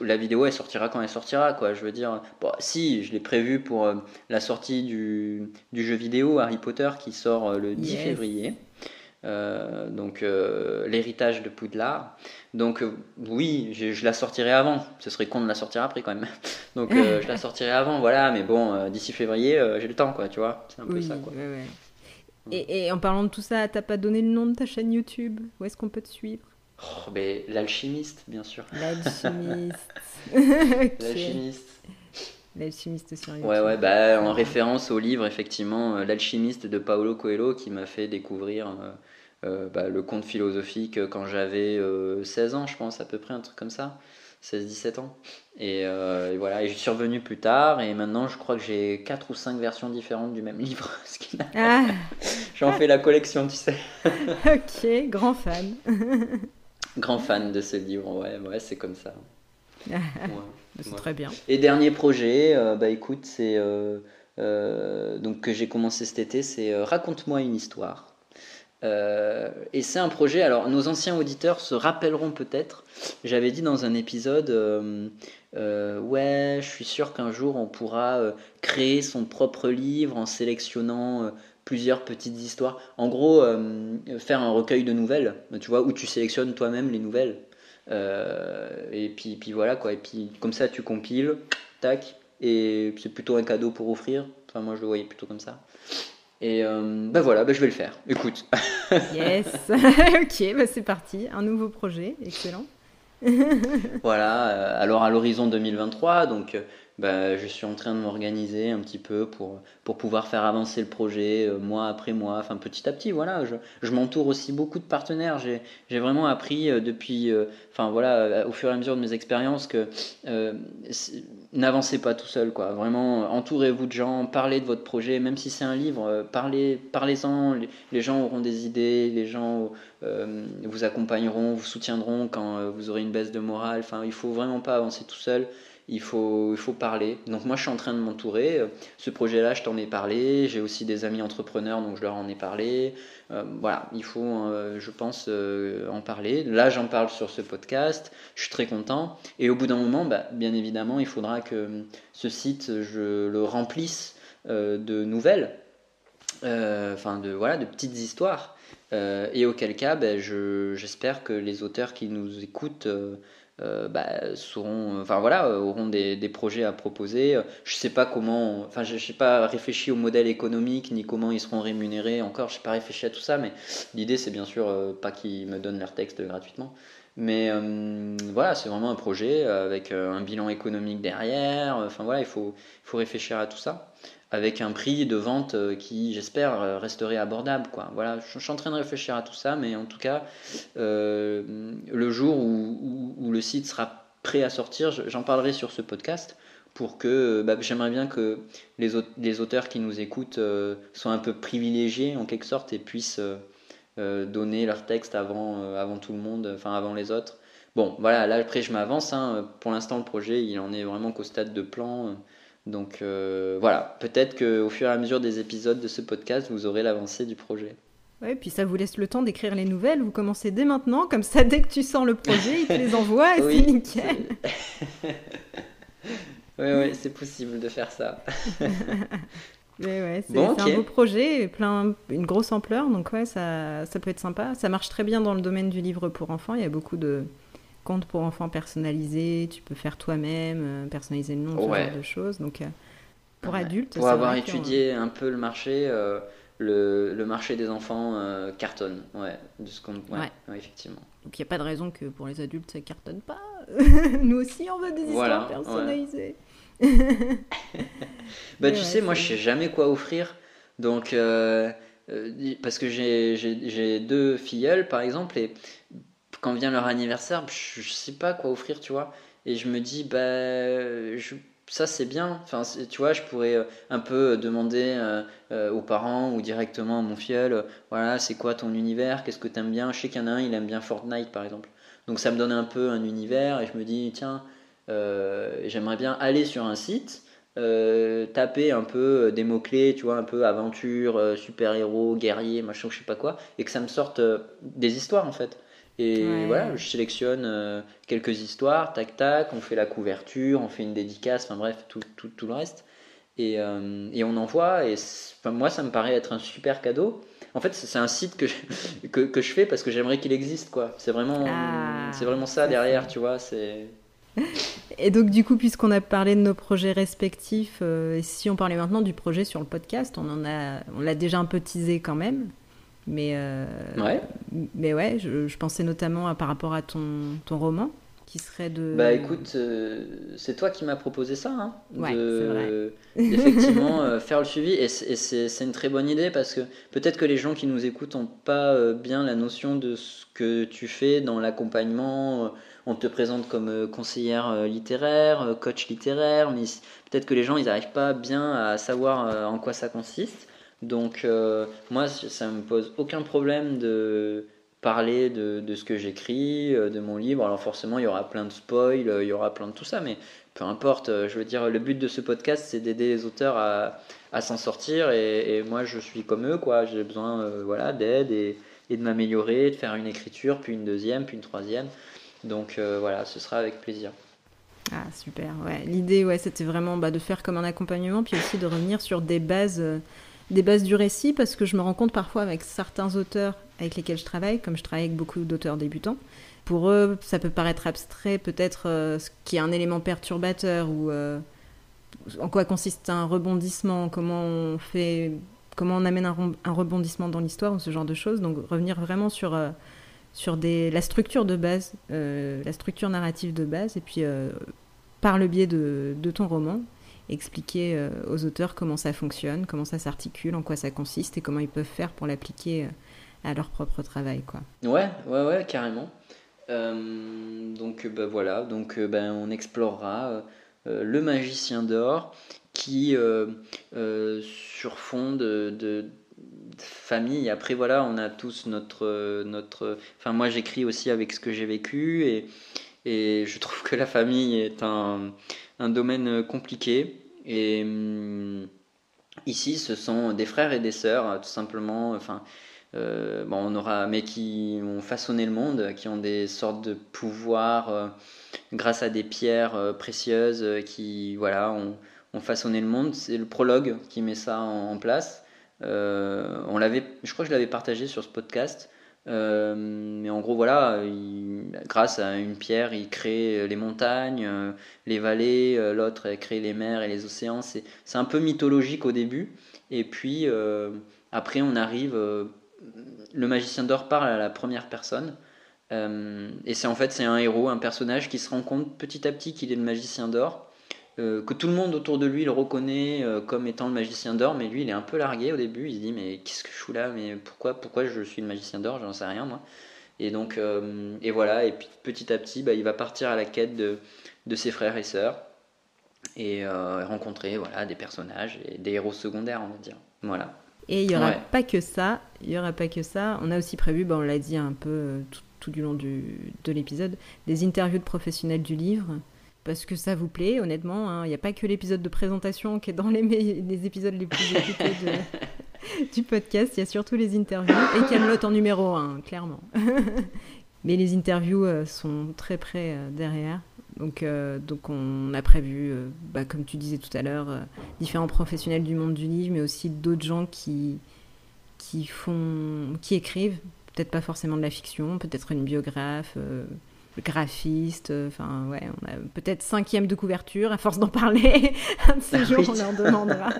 la vidéo, elle sortira quand elle sortira, quoi. Je veux dire, bon, si, je l'ai prévu pour euh, la sortie du, du, jeu vidéo Harry Potter qui sort euh, le 10 février. Donc l'héritage de Poudlard. Donc oui, je, la sortirai avant. Ce serait con de la sortir après quand même. Donc je la sortirai avant, voilà. Mais bon, d'ici février, j'ai le temps, quoi. Tu vois, c'est un peu ça, quoi. Et, en parlant de tout ça, t'as pas donné le nom de ta chaîne YouTube? Où est-ce qu'on peut te suivre? Oh, L'alchimiste, bien sûr. L'alchimiste. L'alchimiste. L'alchimiste sur YouTube. Ouais, ouais, bah, en référence au livre, effectivement, euh, L'alchimiste de Paolo Coelho, qui m'a fait découvrir euh, euh, bah, le conte philosophique quand j'avais 16 ans, je pense, à peu près, un truc comme ça. 16-17 ans. Euh, et, voilà, et je suis revenu plus tard, et maintenant je crois que j'ai 4 ou 5 versions différentes du même livre. Ah. J'en fais la collection, tu sais. ok, grand fan. grand fan de ce livre, ouais, ouais c'est comme ça. c'est très bien. Et dernier projet, euh, bah écoute, c'est. Euh, donc que j'ai commencé cet été, c'est Raconte-moi une histoire. Euh, et c'est un projet, alors nos anciens auditeurs se rappelleront peut-être, j'avais dit dans un épisode, euh, euh, ouais, je suis sûr qu'un jour on pourra créer son propre livre en sélectionnant plusieurs petites histoires. En gros, faire un recueil de nouvelles, tu vois, où tu sélectionnes toi-même les nouvelles. et puis, puis voilà quoi, et puis comme ça tu compiles, tac, et c'est plutôt un cadeau pour offrir. Enfin, moi je le voyais plutôt comme ça. Et ben voilà, ben je vais le faire. Écoute. yes. ok, ben c'est parti. Un nouveau projet. Excellent. voilà. Euh, alors à l'horizon 2023, donc bah, je suis en train de m'organiser un petit peu pour, pour pouvoir faire avancer le projet mois après mois, enfin petit à petit. Voilà, je, je m'entoure aussi beaucoup de partenaires. J'ai vraiment appris depuis, enfin voilà, au fur et à mesure de mes expériences que n'avancez pas tout seul, quoi. Vraiment, entourez-vous de gens, parlez de votre projet, même si c'est un livre, euh, parlez, parlez-en. Les gens auront des idées, les gens euh, vous accompagneront, vous soutiendront quand euh, vous aurez une baisse de morale. Enfin, il faut vraiment pas avancer tout seul. Il faut, il faut parler. Donc moi, je suis en train de m'entourer. Ce projet-là, je t'en ai parlé. J'ai aussi des amis entrepreneurs, donc je leur en ai parlé. Euh, voilà, il faut, euh, je pense, euh, en parler. Là, j'en parle sur ce podcast. Je suis très content. Et au bout d'un moment, bah, bien évidemment, il faudra que ce site, je le remplisse de nouvelles, enfin de voilà, de petites histoires. et auquel cas, bah, j'espère que les auteurs qui nous écoutent euh, bah, seront, enfin voilà, euh, auront des, des, projets à proposer. Je sais pas comment, enfin je sais pas réfléchi au modèle économique ni comment ils seront rémunérés. Encore, je sais pas réfléchi à tout ça, mais l'idée c'est bien sûr euh, pas qu'ils me donnent leur texte gratuitement. Mais voilà, c'est vraiment un projet avec un bilan économique derrière. Enfin voilà, il faut, il faut réfléchir à tout ça avec un prix de vente euh, qui, j'espère, euh, resterait abordable. Voilà, je suis en train de réfléchir à tout ça, mais en tout cas, euh, le jour où, le site sera prêt à sortir, j'en parlerai sur ce podcast pour que bah, j'aimerais bien que les, auteurs qui nous écoutent soient un peu privilégiés en quelque sorte et puissent donner leur texte avant, avant tout le monde, enfin avant les autres. Bon, voilà, là après je m'avance. Hein. Pour l'instant, le projet il en est vraiment qu'au stade de plan. Donc euh, voilà, peut-être qu'au fur et à mesure des épisodes de ce podcast, vous aurez l'avancée du projet. Ouais, puis ça vous laisse le temps d'écrire les nouvelles. Vous commencez dès maintenant, comme ça, dès que tu sens le projet, il te les envoie et c'est nickel. oui, oui, c'est possible de faire ça. ouais, c'est un beau projet, plein, une grosse ampleur, donc ouais, ça, ça peut être sympa. Ça marche très bien dans le domaine du livre pour enfants. Il y a beaucoup de, compte pour enfants personnalisé, tu peux faire toi-même, euh, personnaliser le nom, ce genre de choses. Donc, euh, pour adultes, pour avoir étudié un peu le marché, euh, le, le, marché des enfants cartonne, ouais, de ce qu'on, ouais, effectivement. Donc il n'y a pas de raison que pour les adultes ça cartonne pas. Nous aussi on veut des histoires personnalisées. bah tu sais, moi je sais jamais quoi offrir, donc parce que j'ai deux filleuls par exemple et quand vient leur anniversaire, je, ne sais pas quoi offrir, tu vois. Et je me dis, bah, ça c'est bien. Enfin, tu vois, je pourrais euh, un peu demander euh, euh, aux parents ou directement à mon filleul, voilà, c'est quoi ton univers, qu'est-ce que tu aimes bien? Je sais qu'il y en a un, il aime bien Fortnite par exemple. Donc ça me donne un peu un univers et je me dis, tiens, j'aimerais bien aller sur un site. taper un peu des mots-clés, tu vois, un peu aventure, super-héros, guerrier, machin, je sais pas quoi, et que ça me sorte des histoires en fait. Et voilà, je sélectionne euh, quelques histoires, tac tac, on fait la couverture, on fait une dédicace, enfin bref, tout, tout, tout le reste. Et, euh, et, on envoie, et enfin, moi ça me paraît être un super cadeau. En fait, c'est un site que je, que, que je fais parce que j'aimerais qu'il existe, quoi. C'est vraiment, ah, c'est vraiment ça derrière, tu vois. C'est. Et donc, du coup, puisqu'on a parlé de nos projets respectifs, euh, si on parlait maintenant du projet sur le podcast, on en a, on l'a déjà un peu teasé quand même. Mais, euh, ouais. mais ouais, je, pensais notamment à, par rapport à ton, ton roman, qui serait de... Bah écoute, euh, c'est toi qui m'as proposé ça, hein, ouais, de, effectivement euh, faire le suivi, et c'est une très bonne idée, parce que peut-être que les gens qui nous écoutent n'ont pas bien la notion de ce que tu fais dans l'accompagnement, on te présente comme conseillère littéraire, coach littéraire, mais peut-être que les gens ils n'arrivent pas bien à savoir en quoi ça consiste. Donc euh, moi, ça me pose aucun problème de parler de, de ce que j'écris, euh, de mon livre. Alors forcément, il y aura plein de spoils, il y aura plein de tout ça, mais peu importe. Euh, je veux dire, le but de ce podcast, c'est d'aider les auteurs à, à s'en sortir. Et, moi, je suis comme eux, quoi. J'ai besoin voilà, d'aide et, et, de m'améliorer, de faire une écriture, puis une deuxième, puis une troisième. Donc voilà, ce sera avec plaisir. Ah super, ouais. L'idée, ouais, c'était vraiment bah, de faire comme un accompagnement, puis aussi de revenir sur des bases des bases du récit parce que je me rends compte parfois avec certains auteurs avec lesquels je travaille, comme je travaille avec beaucoup d'auteurs débutants, pour eux, ça peut paraître abstrait, peut-être euh, ce qui est un élément perturbateur ou euh, en quoi consiste un rebondissement, comment on fait, comment on amène un, rebondissement dans l'histoire ou ce genre de choses. Donc revenir vraiment sur euh, sur des, la structure de base, la structure narrative de base, et puis par le biais de ton roman, expliquer euh, aux auteurs comment ça fonctionne, comment ça s'articule, en quoi ça consiste et comment ils peuvent faire pour l'appliquer euh, à leur propre travail. Quoi. Ouais, ouais, ouais, carrément. Euh, donc bah, voilà, donc ben, on explorera Le Magicien d'Or, qui, sur fond de, de famille. Après, voilà, on a tous notre. notre... Enfin, moi, j'écris aussi avec ce que j'ai vécu et, et je trouve que la famille est un, un domaine compliqué. Et hum, ici, ce sont des frères et des sœurs, tout simplement. Enfin, euh, bon, on aura, mais qui ont façonné le monde, qui ont des sortes de pouvoirs euh, grâce à des pierres euh, précieuses qui, voilà, ont, façonné le monde. C'est le prologue qui met ça en place. Euh, on l'avait, je crois que je l'avais partagé sur ce podcast. Euh, mais en gros, voilà, grâce à une pierre, il crée les montagnes, euh, les vallées, l'autre crée les mers et les océans. C'est, un peu mythologique au début. Et puis, après, on arrive. le magicien d'or parle à la première personne. et c'est en fait, c'est un héros, un personnage qui se rend compte petit à petit qu'il est le magicien d'or. Euh, que tout le monde autour de lui le reconnaît euh, comme étant le magicien d'or, mais lui il est un peu largué au début, il se dit mais qu'est-ce que je fous là, mais pourquoi, pourquoi je suis le magicien d'or, j'en sais rien moi. Et donc, euh, et voilà, et puis petit à petit, bah, il va partir à la quête de, de ses frères et sœurs et rencontrer voilà, des personnages et des héros secondaires, on va dire. Voilà. Et il n'y aura pas que ça, il y aura pas que ça. On a aussi prévu, bah, on l'a dit un peu tout, tout du long du, de l'épisode, des interviews de professionnels du livre parce que ça vous plaît, honnêtement. Hein. Il n'y a pas que l'épisode de présentation qui est dans les, les épisodes les plus écoutés du podcast, il y a surtout les interviews et Camelot en numéro 1, clairement. Mais les interviews euh, sont très près euh, derrière. Donc, euh, donc on a prévu, bah, comme tu disais tout à l'heure, différents professionnels du monde du livre, mais aussi d'autres gens qui, qui, font, qui écrivent, peut-être pas forcément de la fiction, peut-être une biographe graphiste, enfin ouais, on a peut-être cinquième de couverture, à force d'en parler, un de ces ah jours on leur demandera.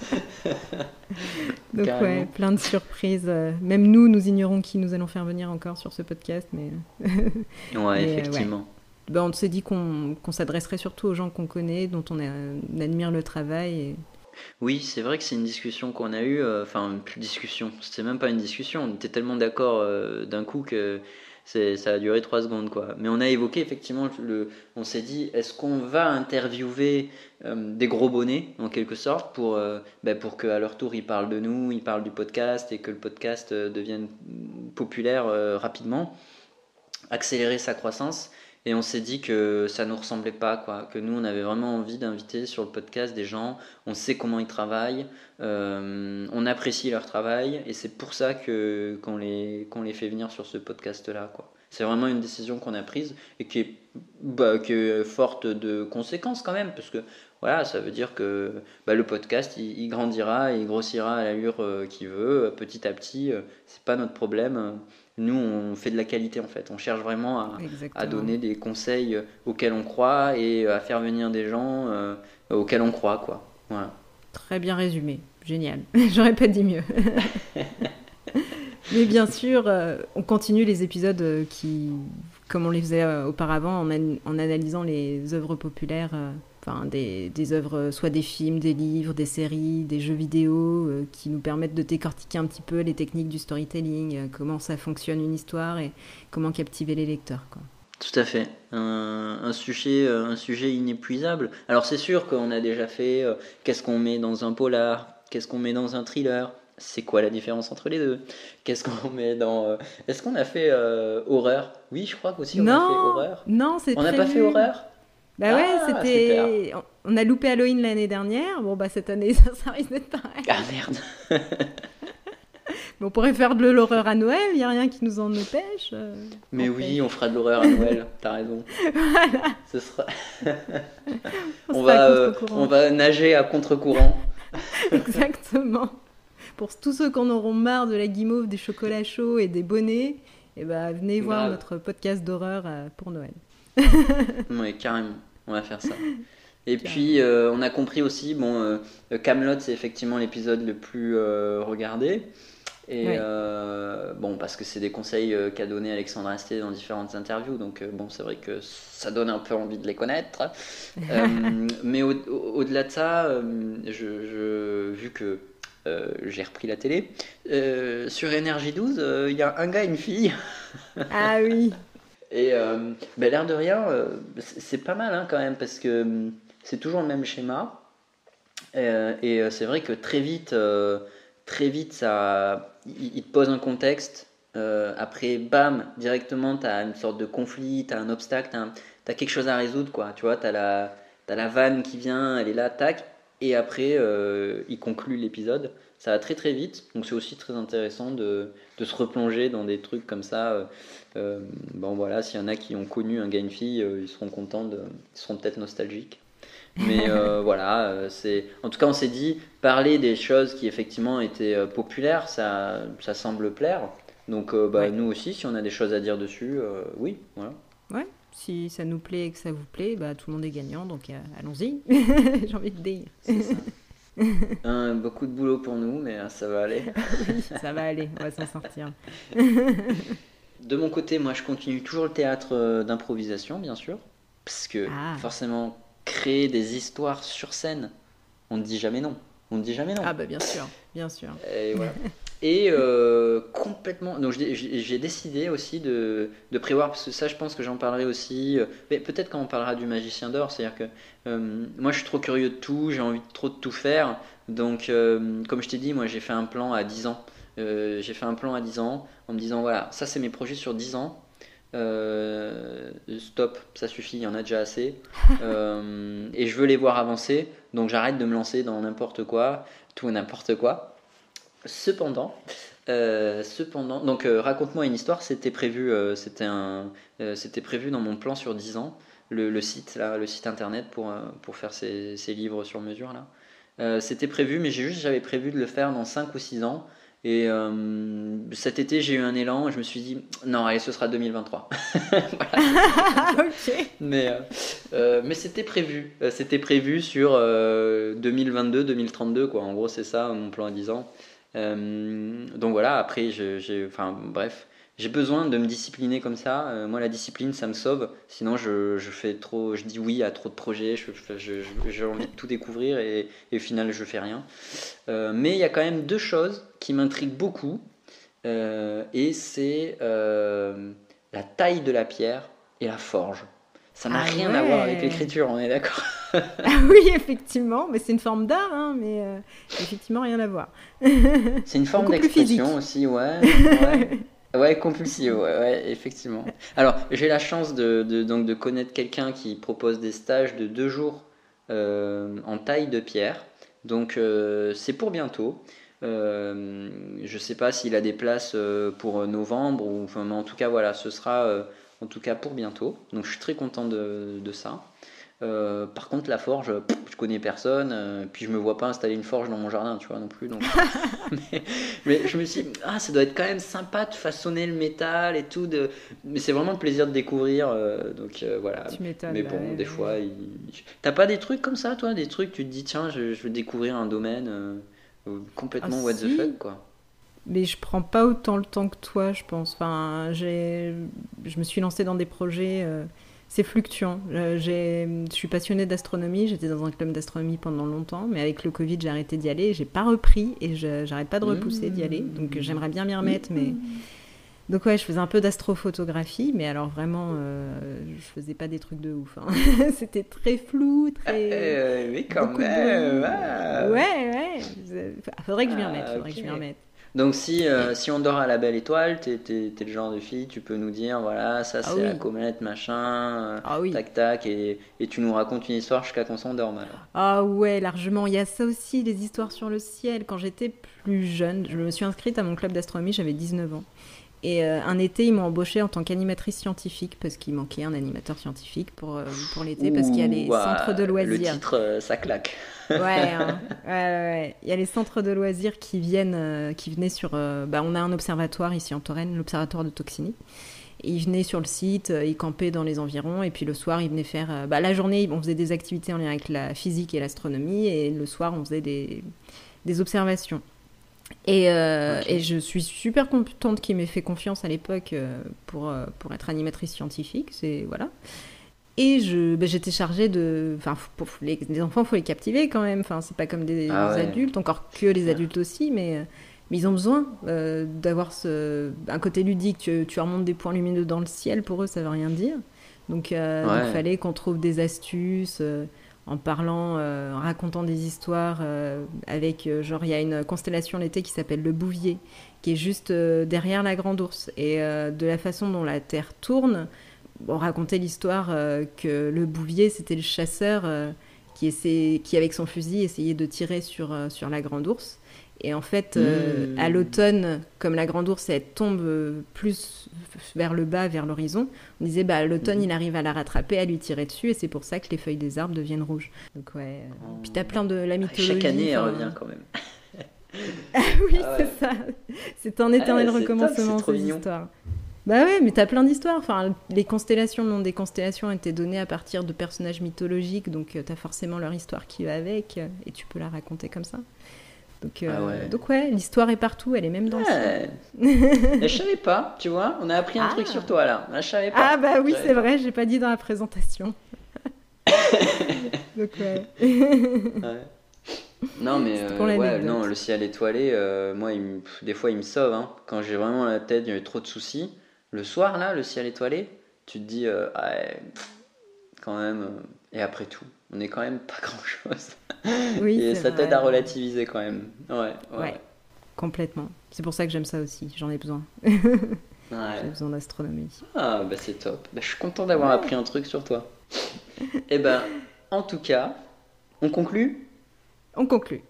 Donc ouais, plein de surprises. Euh, même nous, nous ignorons qui nous allons faire venir encore sur ce podcast, mais... ouais, effectivement. Ben, on s'est dit qu'on s'adresserait surtout aux gens qu'on connaît, dont on, admire le travail. Oui, c'est vrai que c'est une discussion qu'on a eue, euh, enfin, plus discussion, c'était même pas une discussion, on était tellement d'accord d'un coup que ça a duré trois secondes quoi. Mais on a évoqué effectivement le, on s'est dit est-ce qu'on va interviewer euh, des gros bonnets en quelque sorte pour euh, ben, pour qu'à leur tour ils parlent de nous, ils parlent du podcast et que le podcast euh, devienne populaire rapidement, accélérer sa croissance. Et on s'est dit que ça nous ressemblait pas, quoi. Que nous, on avait vraiment envie d'inviter sur le podcast des gens. On sait comment ils travaillent, euh, on apprécie leur travail, et c'est pour ça que qu'on les qu'on les fait venir sur ce podcast-là, quoi. C'est vraiment une décision qu'on a prise et qui est, bah, forte de conséquences quand même, parce que voilà, ça veut dire que bah, le podcast, il, grandira, il grossira à l'allure euh, qu'il veut, petit à petit. Euh, c'est pas notre problème. Nous, on fait de la qualité en fait. On cherche vraiment à, donner des conseils auxquels on croit et à faire venir des gens euh, auxquels on croit, quoi. Voilà. Très bien résumé. Génial. J'aurais pas dit mieux. Mais bien sûr, on continue les épisodes qui, comme on les faisait auparavant, en, en analysant les œuvres populaires enfin, des, des œuvres, soit des films, des livres, des séries, des jeux vidéo, euh, qui nous permettent de décortiquer un petit peu les techniques du storytelling, euh, comment ça fonctionne une histoire et comment captiver les lecteurs. Quoi. Tout à fait. Un, un, sujet, euh, un sujet inépuisable. Alors c'est sûr qu'on a déjà fait qu'est-ce qu'on met dans un polar, qu'est-ce qu'on met dans un thriller, c'est quoi la différence entre les deux? Qu'est-ce qu'on met dans. Est-ce qu'on a fait horreur? Oui, je crois qu'aussi on a fait horreur. Non, c'est On n'a pas fait horreur? Bah ouais, ah, c'était. On a loupé Halloween l'année dernière. Bon, bah cette année, ça, ça risque d'être pareil. Ah merde Mais on pourrait faire de l'horreur à Noël, il n'y a rien qui nous en empêche. Euh, Mais oui, on fera de l'horreur à Noël, t'as raison. voilà. Ce sera. on, va, euh, on va nager à contre-courant. Exactement. Pour tous ceux qui en auront marre de la guimauve, des chocolats chauds et des bonnets, et eh ben, venez voir notre podcast d'horreur euh, pour Noël. oui, carrément on va faire ça. Et puis, euh, on a compris aussi, bon, euh, Camelot, c'est effectivement l'épisode le plus euh, regardé. Et bon, parce que c'est des conseils qu'a donné Alexandre Asté dans différentes interviews, donc bon, c'est vrai que ça donne un peu envie de les connaître. mais au-delà de ça, je, vu que j'ai repris la télé, sur Énergie 12, il y a un gars et une fille. ah oui Et euh, ben, l'air de rien, euh, c'est pas mal hein, quand même, parce que hum, c'est toujours le même schéma. Euh, et c'est vrai que très vite, très vite, ça, il, te pose un contexte. après, bam, directement, tu as une sorte de conflit, tu as un obstacle, tu as, quelque chose à résoudre. Quoi. Tu vois, tu as, as, la vanne qui vient, elle est là, tac. Et après, il conclut l'épisode ça va très très vite. Donc c'est aussi très intéressant de, de, se replonger dans des trucs comme ça. Euh, euh, bon voilà, s'il y en a qui ont connu un gars une fille, euh, ils seront contents, de, ils seront peut-être nostalgiques. Mais voilà, c'est. En tout cas, on s'est dit parler des choses qui effectivement étaient populaires, ça, ça semble plaire. Donc bah, nous aussi, si on a des choses à dire dessus, oui, voilà. Ouais, si ça nous plaît et que ça vous plaît, bah, tout le monde est gagnant, donc allons-y, j'ai envie de dire. C'est ça. beaucoup de boulot pour nous, mais euh, ça va aller. ça va aller, on va s'en sortir. de mon côté, moi, je continue toujours le théâtre euh, d'improvisation, bien sûr, parce que ah. forcément, créer des histoires sur scène, on ne dit jamais non. On ne dit jamais non. Ah bah bien sûr, bien sûr. Et voilà. Et euh, complètement. Donc j'ai décidé aussi de, de, prévoir, parce que ça, je pense que j'en parlerai aussi. Euh, mais peut-être quand on parlera du magicien d'or, c'est-à-dire que euh, moi, je suis trop curieux de tout, j'ai envie de trop de tout faire. Donc, comme je t'ai dit, moi, j'ai fait un plan à 10 ans. j'ai fait un plan à 10 ans en me disant voilà, ça, c'est mes projets sur 10 ans. stop, ça suffit, il y en a déjà assez. et je veux les voir avancer, donc j'arrête de me lancer dans n'importe quoi, tout et n'importe quoi. Cependant, euh, cependant, donc euh, raconte-moi une histoire. C'était prévu, euh, c'était un, c'était prévu dans mon plan sur 10 ans. Le, site là, le site internet pour pour faire ces, ces livres sur mesure là. c'était prévu, mais j'ai juste j'avais prévu de le faire dans 5 ou 6 ans. Et cet été, j'ai eu un élan et je me suis dit, non, allez, ce sera 2023. Mais, mais c'était prévu. C'était prévu sur 2022-2032, quoi. En gros, c'est ça, mon plan à 10 ans. Euh, donc voilà, après, j'ai, enfin bref, j'ai besoin de me discipliner comme ça. Euh, moi, la discipline, ça me sauve. Sinon, je, fais trop, je dis oui à trop de projets. j'ai envie de tout découvrir et, au final, je fais rien. Euh, mais il y a quand même deux choses qui m'intriguent beaucoup. et c'est la taille de la pierre et la forge. Ça n'a ah rien à voir avec l'écriture, on est d'accord. ah oui, effectivement, mais c'est une forme d'art, hein, mais euh, effectivement rien à voir. c'est une forme d'expression aussi, ouais. ouais. compulsive, ouais, ouais, effectivement. Alors, j'ai la chance de, de, donc, de connaître quelqu'un qui propose des stages de deux jours euh, en taille de pierre. Donc, euh, c'est pour bientôt. je ne sais pas s'il a des places pour novembre, ou, enfin, mais en tout cas, voilà, ce sera en tout cas pour bientôt. Donc je suis très content de, ça. Euh, par contre, la forge, je connais personne, euh, puis je me vois pas installer une forge dans mon jardin, tu vois, non plus. Donc... mais, je me suis dit, ah, ça doit être quand même sympa de façonner le métal et tout. De... Mais c'est vraiment le plaisir de découvrir. Euh, donc voilà. mais bon, des fois, t'as pas des trucs comme ça, toi Des trucs, tu te dis, tiens, je, veux découvrir un domaine complètement ah, what the fuck, quoi mais je prends pas autant le temps que toi, je pense. Enfin, j'ai, je me suis lancée dans des projets, euh, c'est fluctuant. Euh, je suis passionnée d'astronomie, j'étais dans un club d'astronomie pendant longtemps, mais avec le Covid, j'ai arrêté d'y aller, j'ai pas repris et j'arrête pas de repousser d'y aller. Donc j'aimerais bien m'y remettre, mais donc ouais, je faisais un peu d'astrophotographie, mais alors vraiment, euh, je faisais pas des trucs de ouf. Hein. C'était très flou, très. mais quand même. Ah. Ouais, ouais. Faudrait que je m'y remette. Faudrait que je m'y remette. Donc si, euh, si on dort à la belle étoile, t'es es, le genre de fille, tu peux nous dire, voilà, ça ah c'est la comète, machin, euh, ah tac tac, et, et, tu nous racontes une histoire jusqu'à qu'on s'endorme alors. Ah ouais, largement. Il y a ça aussi, les histoires sur le ciel. Quand j'étais plus jeune, je me suis inscrite à mon club d'astronomie, j'avais 19 ans. Et euh, un été, ils m'ont embauchée en tant qu'animatrice scientifique parce qu'il manquait un animateur scientifique pour, pour l'été parce qu'il y a les centres de loisirs. Le titre, ça claque. Hein. ouais, ouais, Il y a les centres de loisirs qui viennent, euh, qui venaient sur. Euh, bah, on a un observatoire ici en Touraine, l'observatoire de Toxini. Et ils venaient sur le site, euh, ils campaient dans les environs, et puis le soir, ils venaient faire. bah, la journée, on faisait des activités en lien avec la physique et l'astronomie, et le soir, on faisait des, des observations. Et, et, je suis super contente qu'il m'ait fait confiance à l'époque pour, pour être animatrice scientifique. C'est voilà. Et je, ben, j'étais chargée de. Enfin, pour les, enfants, il faut les captiver quand même. Enfin, c'est pas comme des, ah adultes, encore que les adultes aussi, mais. mais ils ont besoin d'avoir ce, un côté ludique. Tu, tu, remontes des points lumineux dans le ciel, pour eux, ça veut rien dire. Donc, il fallait qu'on trouve des astuces en parlant, euh, en racontant des histoires euh, avec, euh, genre, il y a une constellation l'été qui s'appelle le Bouvier, qui est juste derrière la Grande Ourse. Et de la façon dont la Terre tourne, on racontait l'histoire que le Bouvier, c'était le chasseur qui, qui, avec son fusil, essayait de tirer sur, sur la Grande Ourse. Et en fait, euh, à hmm. l'automne, comme la grande ours, elle tombe plus vers le bas, vers l'horizon, on disait, bah, l'automne, hmm. il arrive à la rattraper, à lui tirer dessus, et c'est pour ça que les feuilles des arbres deviennent rouges. Donc, ouais. Euh, oh. Puis t'as plein de la mythologie. Chaque année, elle revient quand même. ah oui, ah c'est ça. C'est un éternel ah, recommencement, cette histoire. Bah ouais, mais t'as plein d'histoires. Enfin, les constellations, le nom des constellations ont été donné à partir de personnages mythologiques, donc euh, t'as forcément leur histoire qui va avec, et tu peux la raconter comme ça. Donc, euh, ah ouais. donc ouais, l'histoire est partout, elle est même dans ouais. le Je savais pas, tu vois, on a appris un truc ah. sur toi là. Je savais pas. Ah bah oui, c'est vrai, j'ai pas dit dans la présentation. donc ouais. Non mais euh, ouais, non, le ciel étoilé, euh, moi, il des fois, il me sauve. Hein. Quand j'ai vraiment la tête, il y avait trop de soucis. Le soir là, le ciel étoilé, tu te dis, ah, quand même, et après tout, on n'est quand même pas grand chose. Oui, et ça t'aide à relativiser quand même. Ouais, ouais. complètement. C'est pour ça que j'aime ça aussi, j'en ai besoin. J'ai besoin d'astronomie. Ah, bah c'est top. Bah, je suis content d'avoir appris un truc sur toi. eh ben, en tout cas, on conclut? On conclut.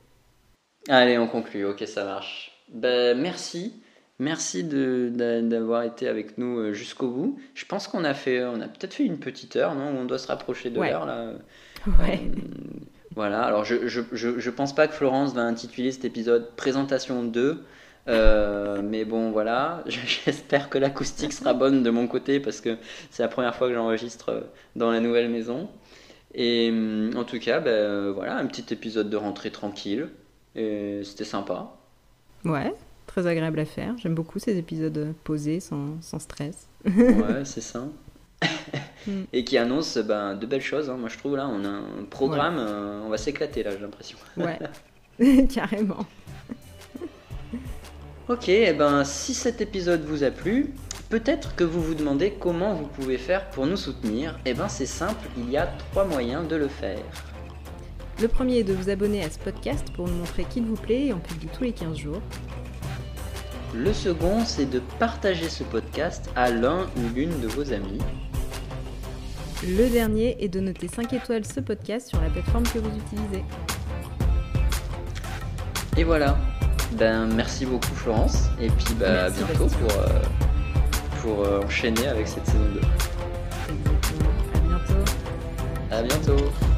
Allez, on conclut. Ok, ça marche. Ben, merci. Merci d'avoir été avec nous euh, jusqu'au bout. Je pense qu'on a fait, on a peut-être fait une petite heure, non? On doit se rapprocher de l'heure là. Ouais. Euh, voilà, alors je, je, je, pense pas que Florence va intituler cet épisode Présentation 2. Euh, mais bon, voilà, j'espère que l'acoustique sera bonne de mon côté parce que c'est la première fois que j'enregistre dans la nouvelle maison. Et mm, en tout cas, ben, voilà, un petit épisode de rentrée tranquille. Et c'était sympa. Ouais, très agréable à faire. J'aime beaucoup ces épisodes posés, sans, sans stress. ouais, c'est ça. Mm. et qui annonce ben, de belles choses. Hein. Moi, je trouve là, on a un programme, euh, on va s'éclater là, j'ai l'impression. Ouais, carrément. ok, et eh ben, si cet épisode vous a plu, peut-être que vous vous demandez comment vous pouvez faire pour nous soutenir. Et eh ben, c'est simple, il y a trois moyens de le faire. Le premier est de vous abonner à ce podcast pour nous montrer qu'il vous plaît et on publie tous les 15 jours. Le second, c'est de partager ce podcast à l'un ou l'une de vos amis. Le dernier est de noter 5 étoiles ce podcast sur la plateforme que vous utilisez. Et voilà. Ben merci beaucoup Florence et puis bah, à bientôt pour, euh, pour euh, enchaîner avec cette saison 2. À bientôt. À bientôt.